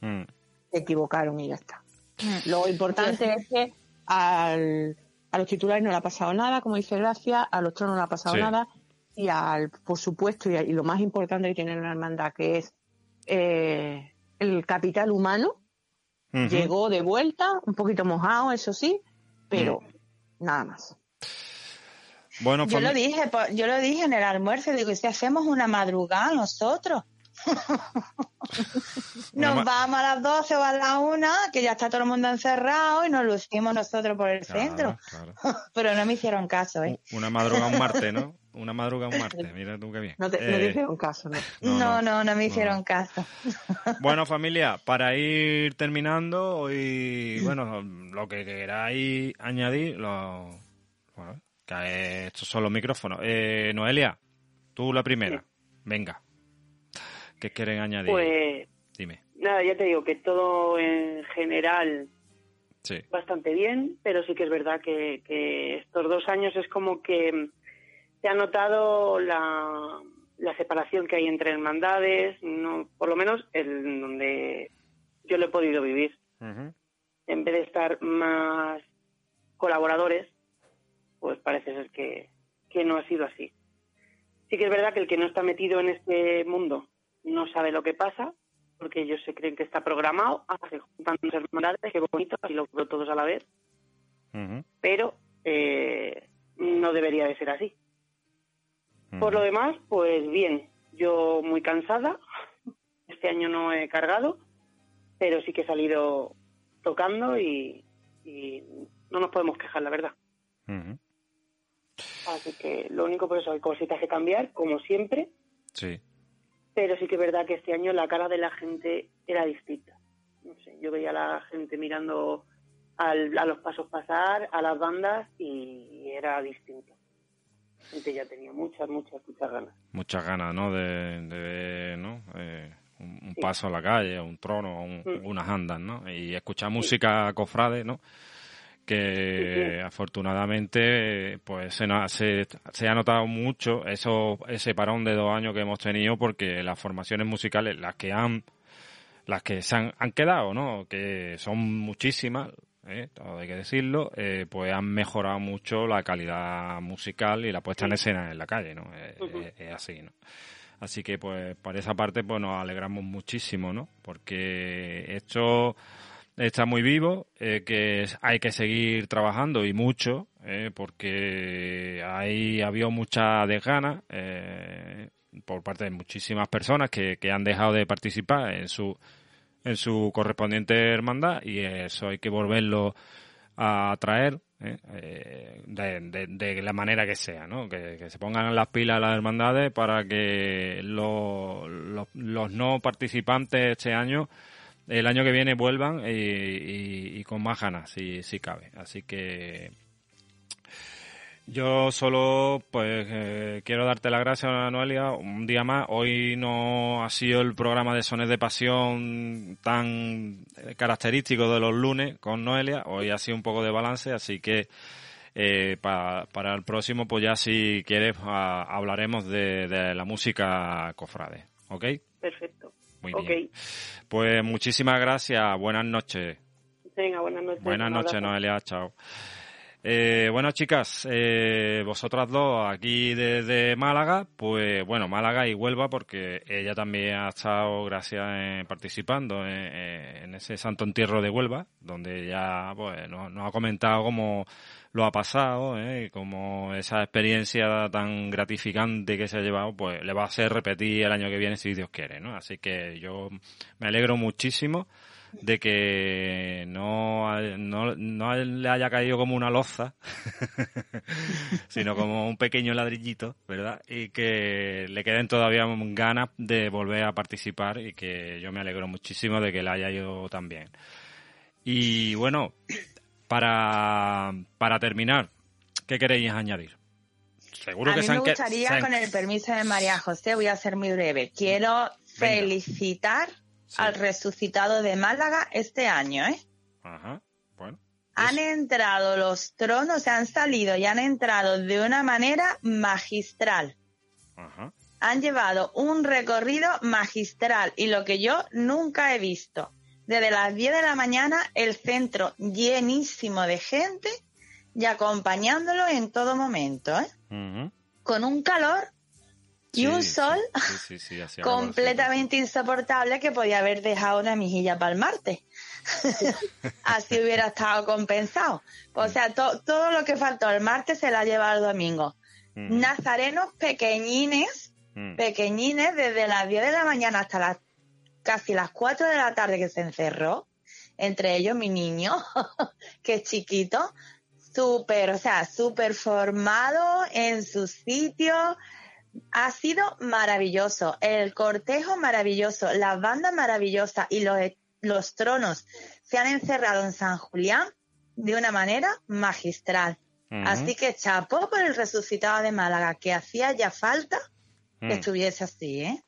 mm. se equivocaron y ya está. Mm. Lo importante es que al, a los titulares no le ha pasado nada, como dice Gracia, a los otros no le ha pasado nada y al, por supuesto, y, lo más importante que tiene la hermandad, que es eh, el capital humano, llegó de vuelta, un poquito mojado, eso sí, pero nada más yo lo dije, yo lo dije en el almuerzo, digo, si hacemos una madrugada nosotros, nos vamos a las 12 o a las 1, que ya está todo el mundo encerrado y nos lucimos nosotros por el centro. Pero no me hicieron caso, ¿eh? Una madrugada un martes, ¿no? Una madrugada un martes, mira tú qué bien. No te, eh, hicieron caso, ¿no? No, no, no, me hicieron caso. Bueno, familia, para ir terminando, hoy, bueno, lo que queráis añadir, lo, bueno, que estos son los micrófonos. Eh, Noelia, tú la primera, venga. ¿Qué quieren añadir? Pues, dime. Nada, ya te digo que todo en general sí. bastante bien, pero sí que es verdad que, estos dos años es como que se ha notado la, separación que hay entre hermandades, no, por lo menos en donde yo lo he podido vivir. En vez de estar más colaboradores, pues parece ser que, que no ha sido así. Sí que es verdad que el que no está metido en este mundo no sabe lo que pasa, porque ellos se creen que está programado, ah, se juntan dos hermandades, qué bonito, así lo veo todos a la vez, pero eh, no debería de ser así. Por lo demás, pues bien, yo muy cansada, este año no he cargado, pero sí que he salido tocando y, no nos podemos quejar, la verdad. Así que lo único por eso hay cositas que cambiar, como siempre. Sí pero sí que es verdad que este año la cara de la gente era distinta. No sé, yo veía a la gente mirando a los pasos pasar, a las bandas y era distinto. La gente ya tenía muchas, muchas, muchas ganas. Muchas ganas, ¿no? De, ver, ¿no? Eh, un, paso a la calle, un trono, mm. unas andas, ¿no? Y escuchar música cofrade, ¿no? Que afortunadamente pues se, se, ha notado mucho eso ese parón de dos años que hemos tenido porque las formaciones musicales las que han las que se han, han quedado no que son muchísimas ¿eh? todo hay que decirlo eh, pues han mejorado mucho la calidad musical y la puesta en escena en la calle no es, así no así que pues por esa parte pues nos alegramos muchísimo no porque esto está muy vivo, eh, que hay que seguir trabajando y mucho, eh, porque ahí había mucha desgana eh, por parte de muchísimas personas que, que han dejado de participar en su en su correspondiente hermandad y eso hay que volverlo a traer eh, de, de, la manera que sea, ¿no? Que, se pongan las pilas las hermandades para que los, los no participantes este año el año que viene vuelvan y, con más ganas, si, si cabe. Así que yo solo pues eh, quiero darte las gracias, Noelia, un día más. Hoy no ha sido el programa de Sones de Pasión tan eh, característico de los lunes con Noelia. Hoy ha sido un poco de balance, así que eh, para el próximo, pues ya si quieres hablaremos de, de la música cofrade. ¿Ok? Perfecto. Muy bien. Pues muchísimas gracias. Buenas noches. Venga, buenas noches. Buenas noches, Noelia. Chao. Eh, bueno, chicas, eh, vosotras dos aquí desde Málaga, pues bueno, Málaga y Huelva, porque ella también ha estado, gracias, participando en, ese santo entierro de Huelva, donde ya pues, nos, ha comentado cómo lo ha pasado, ¿eh? como esa experiencia tan gratificante que se ha llevado, pues le va a hacer repetir el año que viene si Dios quiere, ¿no? Así que yo me alegro muchísimo de que no, no, no le haya caído como una loza, sino como un pequeño ladrillito, ¿verdad? Y que le queden todavía ganas de volver a participar y que yo me alegro muchísimo de que le haya ido tan bien. Y bueno, para, para terminar, ¿qué queréis añadir? Seguro a que mí me gustaría, con el permiso de María José, voy a ser muy breve. Quiero felicitar al resucitado de Málaga este año, ¿eh? Ajá, bueno. Han entrado los tronos, se han salido y han entrado de una manera magistral. Ajá. Han llevado un recorrido magistral y lo que yo nunca he visto. Desde las 10 de la mañana el centro llenísimo de gente y acompañándolo en todo momento, ¿eh? Con un calor y un sol completamente insoportable que podía haber dejado una mejilla para el martes. Así hubiera estado compensado. O sea, todo lo que faltó el martes se la ha llevado el domingo. Nazarenos pequeñines mm. pequeñines, desde las 10 de la mañana hasta las casi las 4 de la tarde que se encerró, entre ellos mi niño, que es chiquito, súper, o sea, súper formado en su sitio. Ha sido maravilloso, el cortejo maravilloso, la banda maravillosa y los, los tronos se han encerrado en San Julián de una manera magistral. Así que chapó por el resucitado de Málaga, que hacía ya falta que mm. estuviese así, ¿eh?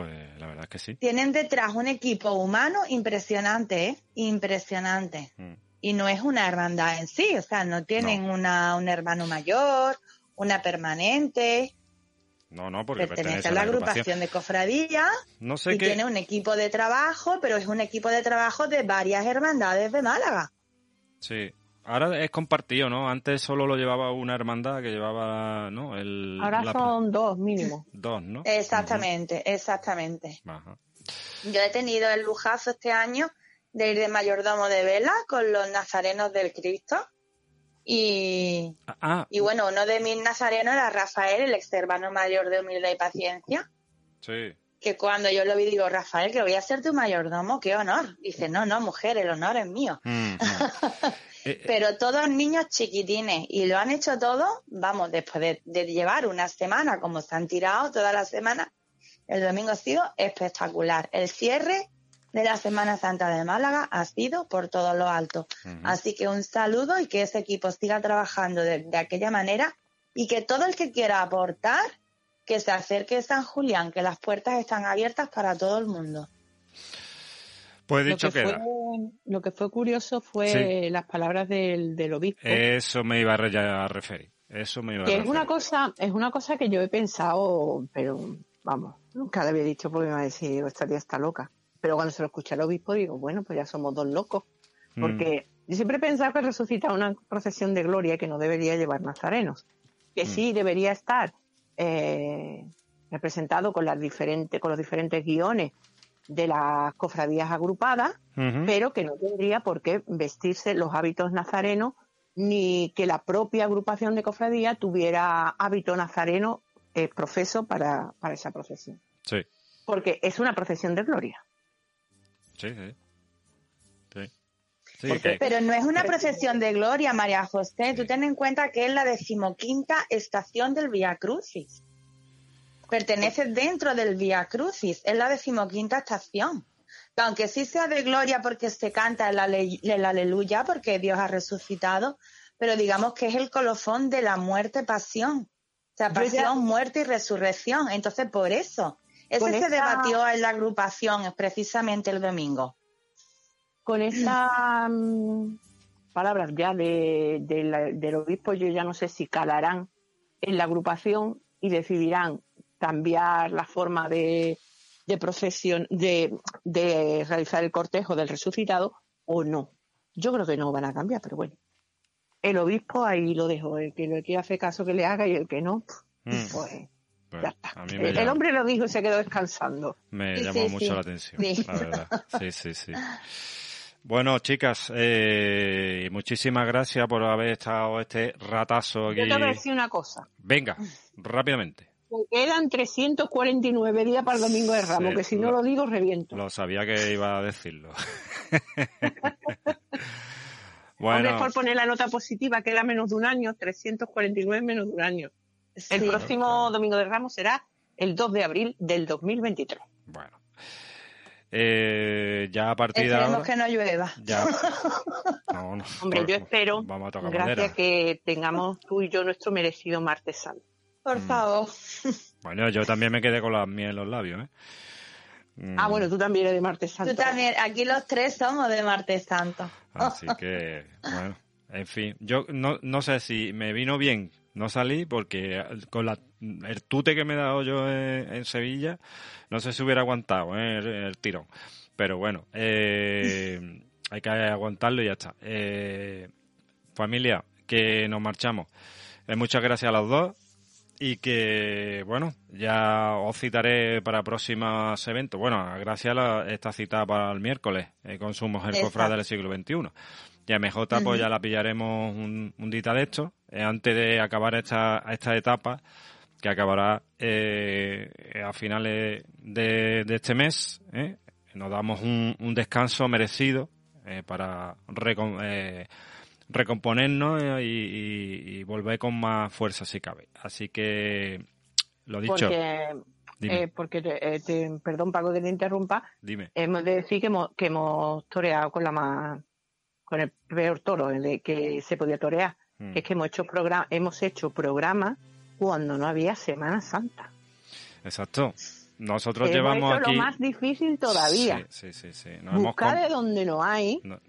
Pues la verdad es que sí. Tienen detrás un equipo humano impresionante, ¿eh? Impresionante. Mm. Y no es una hermandad en sí, o sea, no tienen Una, un hermano mayor, una permanente. No, no, porque pertenece, a la, agrupación. de cofradía no sé y tiene un equipo de trabajo, pero es un equipo de trabajo de varias hermandades de Málaga. Sí, Ahora es compartido, ¿no? Antes solo lo llevaba una hermandad que llevaba, ¿no? El, Ahora son dos mínimo. Dos, ¿no? Exactamente, exactamente. Yo he tenido el lujazo este año de ir de mayordomo de vela con los nazarenos del Cristo. Y, ah, ah. y bueno, uno de mis nazarenos era Rafael, el ex hermano mayor de humildad y paciencia. Sí. Que cuando yo lo vi digo, Rafael, que voy a ser tu mayordomo, qué honor. Dice, no, no, mujer, el honor es mío. Mm, Eh, eh. Pero todos niños chiquitines y lo han hecho todo, vamos, después de, llevar una semana como se han tirado toda la semana, el domingo ha sido espectacular. El cierre de la Semana Santa de Málaga ha sido por todo lo alto. Así que un saludo y que ese equipo siga trabajando de, aquella manera y que todo el que quiera aportar, que se acerque a San Julián, que las puertas están abiertas para todo el mundo. Pues dicho lo que Fue, lo que fue curioso fue las palabras del, obispo. Eso me iba a referir. Eso me iba a referir. Es una cosa, es una cosa que yo he pensado, pero vamos, nunca le había dicho porque me iba a decir, estaría está loca. Pero cuando se lo escuché al obispo digo, bueno, pues ya somos dos locos. Mm. Porque yo siempre he pensado que resucita una procesión de gloria que no debería llevar nazarenos. Que mm. sí debería estar eh, representado con las diferentes, con los diferentes guiones de las cofradías agrupadas, pero que no tendría por qué vestirse los hábitos nazarenos ni que la propia agrupación de cofradía tuviera hábito nazareno eh, profeso para, esa procesión. Sí. Porque es una procesión de gloria. Sí, sí. Pero no es una procesión de gloria, María José. Tú ten en cuenta que es la decimoquinta estación del Via Crucis pertenece dentro del Via Crucis, es la decimoquinta estación. aunque sí sea de gloria porque se canta el, aleluya, porque Dios ha resucitado, pero digamos que es el colofón de la muerte, pasión. O sea, pasión, muerte y resurrección. Entonces, por eso, eso se debatió en la agrupación precisamente el domingo. Con estas mm, palabras ya de, del obispo, yo ya no sé si calarán en la agrupación y decidirán cambiar la forma de, de procesión, de, de realizar el cortejo del resucitado o no. Yo creo que no van a cambiar, pero bueno. El obispo ahí lo dejó, el que le quiera hacer caso que le haga y el que no, mm. pues, pues, ya está. El, hombre lo dijo y se quedó descansando. Me llamó mucho la atención, la verdad. Sí, sí, sí. Bueno, chicas, eh, muchísimas gracias por haber estado este ratazo aquí. Yo te voy a decir una cosa. Venga, rápidamente quedan 349 días para el Domingo de Ramos, que si no lo digo, reviento. Lo sabía que iba a decirlo. bueno. por poner la nota positiva, queda menos de un año, 349 menos de un año. El próximo Domingo de Ramos será el 2 de abril del 2023. Bueno. Eh, ya a partir de ahora... que no llueva. Ya. Hombre, yo espero, gracias que tengamos tú y yo nuestro merecido martes santo. Por mm. favor. Bueno, yo también me quedé con las miel en los labios, ¿eh? Ah, bueno, tú también eres de Martes Santo. Tú también, aquí los tres somos de Martes Santo. Así que, bueno, en fin, yo no, no sé si me vino bien no salí porque con la, el tute que me he dado yo en, Sevilla, no sé si hubiera aguantado ¿eh? el, tirón. Pero bueno, eh, hay que aguantarlo y ya está. Eh, familia, que nos marchamos. muchas gracias a los dos y que, bueno, ya os citaré para próximos eventos. Bueno, gracias a esta cita para el miércoles eh, con su mujer cofrada del siglo XXI. Y a MJ pues ya la pillaremos un, dita de esto, eh, antes de acabar esta, esta etapa que acabará eh, a finales de, este mes. ¿eh? Nos damos un, descanso merecido eh, para recomponernos y, volver con más fuerza si cabe. Así que, lo dicho. Porque, perdón, Paco, que te interrumpa. Dime. Hemos de decir que hemos, que hemos toreado con la más con el peor toro que se podía torear. Mm. es que hemos hecho programa, hemos hecho programas cuando no había Semana Santa. Exacto. Nosotros llevamos hecho aquí... lo más difícil todavía. Sí, sí, sí. Buscar de donde no hay. Nos,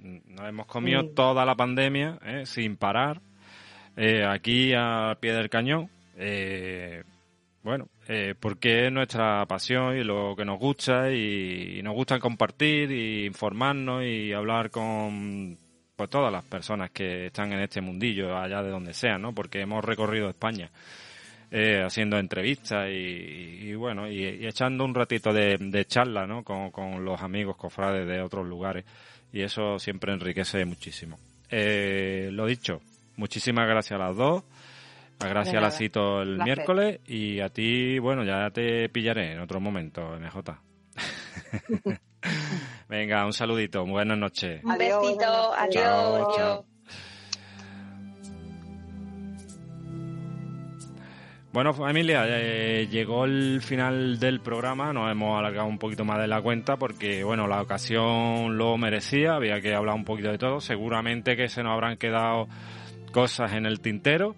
hemos comido toda la pandemia ¿eh? sin parar. Eh, aquí al pie del cañón. Eh, bueno, porque es nuestra pasión y lo que nos gusta y, y nos gusta compartir y informarnos y hablar con pues todas las personas que están en este mundillo, allá de donde sea, ¿no? Porque hemos recorrido España eh, haciendo entrevistas y, bueno, y, echando un ratito de, charla, ¿no? Con, los amigos cofrades de otros lugares y eso siempre enriquece muchísimo. Eh, lo dicho, muchísimas gracias a las dos. Gracias a la cito el miércoles y a ti, bueno, ya te pillaré en otro momento, MJ. Venga, un saludito, buenas noches. Un besito, adiós. Bueno, familia, eh, llegó el final del programa, nos hemos alargado un poquito más de la cuenta porque, bueno, la ocasión lo merecía, había que hablar un poquito de todo, seguramente que se nos habrán quedado cosas en el tintero,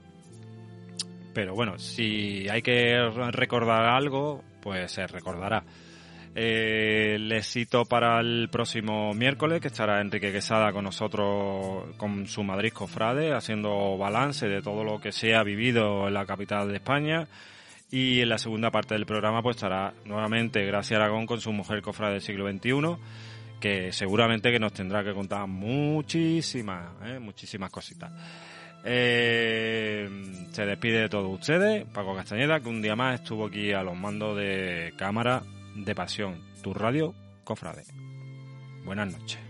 pero bueno, si hay que recordar algo, pues se recordará. Eh, les cito para el próximo miércoles que estará Enrique Quesada con nosotros con su Madrid Cofrade haciendo balance de todo lo que se ha vivido en la capital de España y en la segunda parte del programa pues estará nuevamente Gracia Aragón con su mujer Cofrade del siglo XXI que seguramente que nos tendrá que contar muchísimas, ¿eh? muchísimas cositas. Eh, se despide de todos ustedes, Paco Castañeda, que un día más estuvo aquí a los mandos de cámara de Pasión, tu radio, Cofrade. Buenas noches.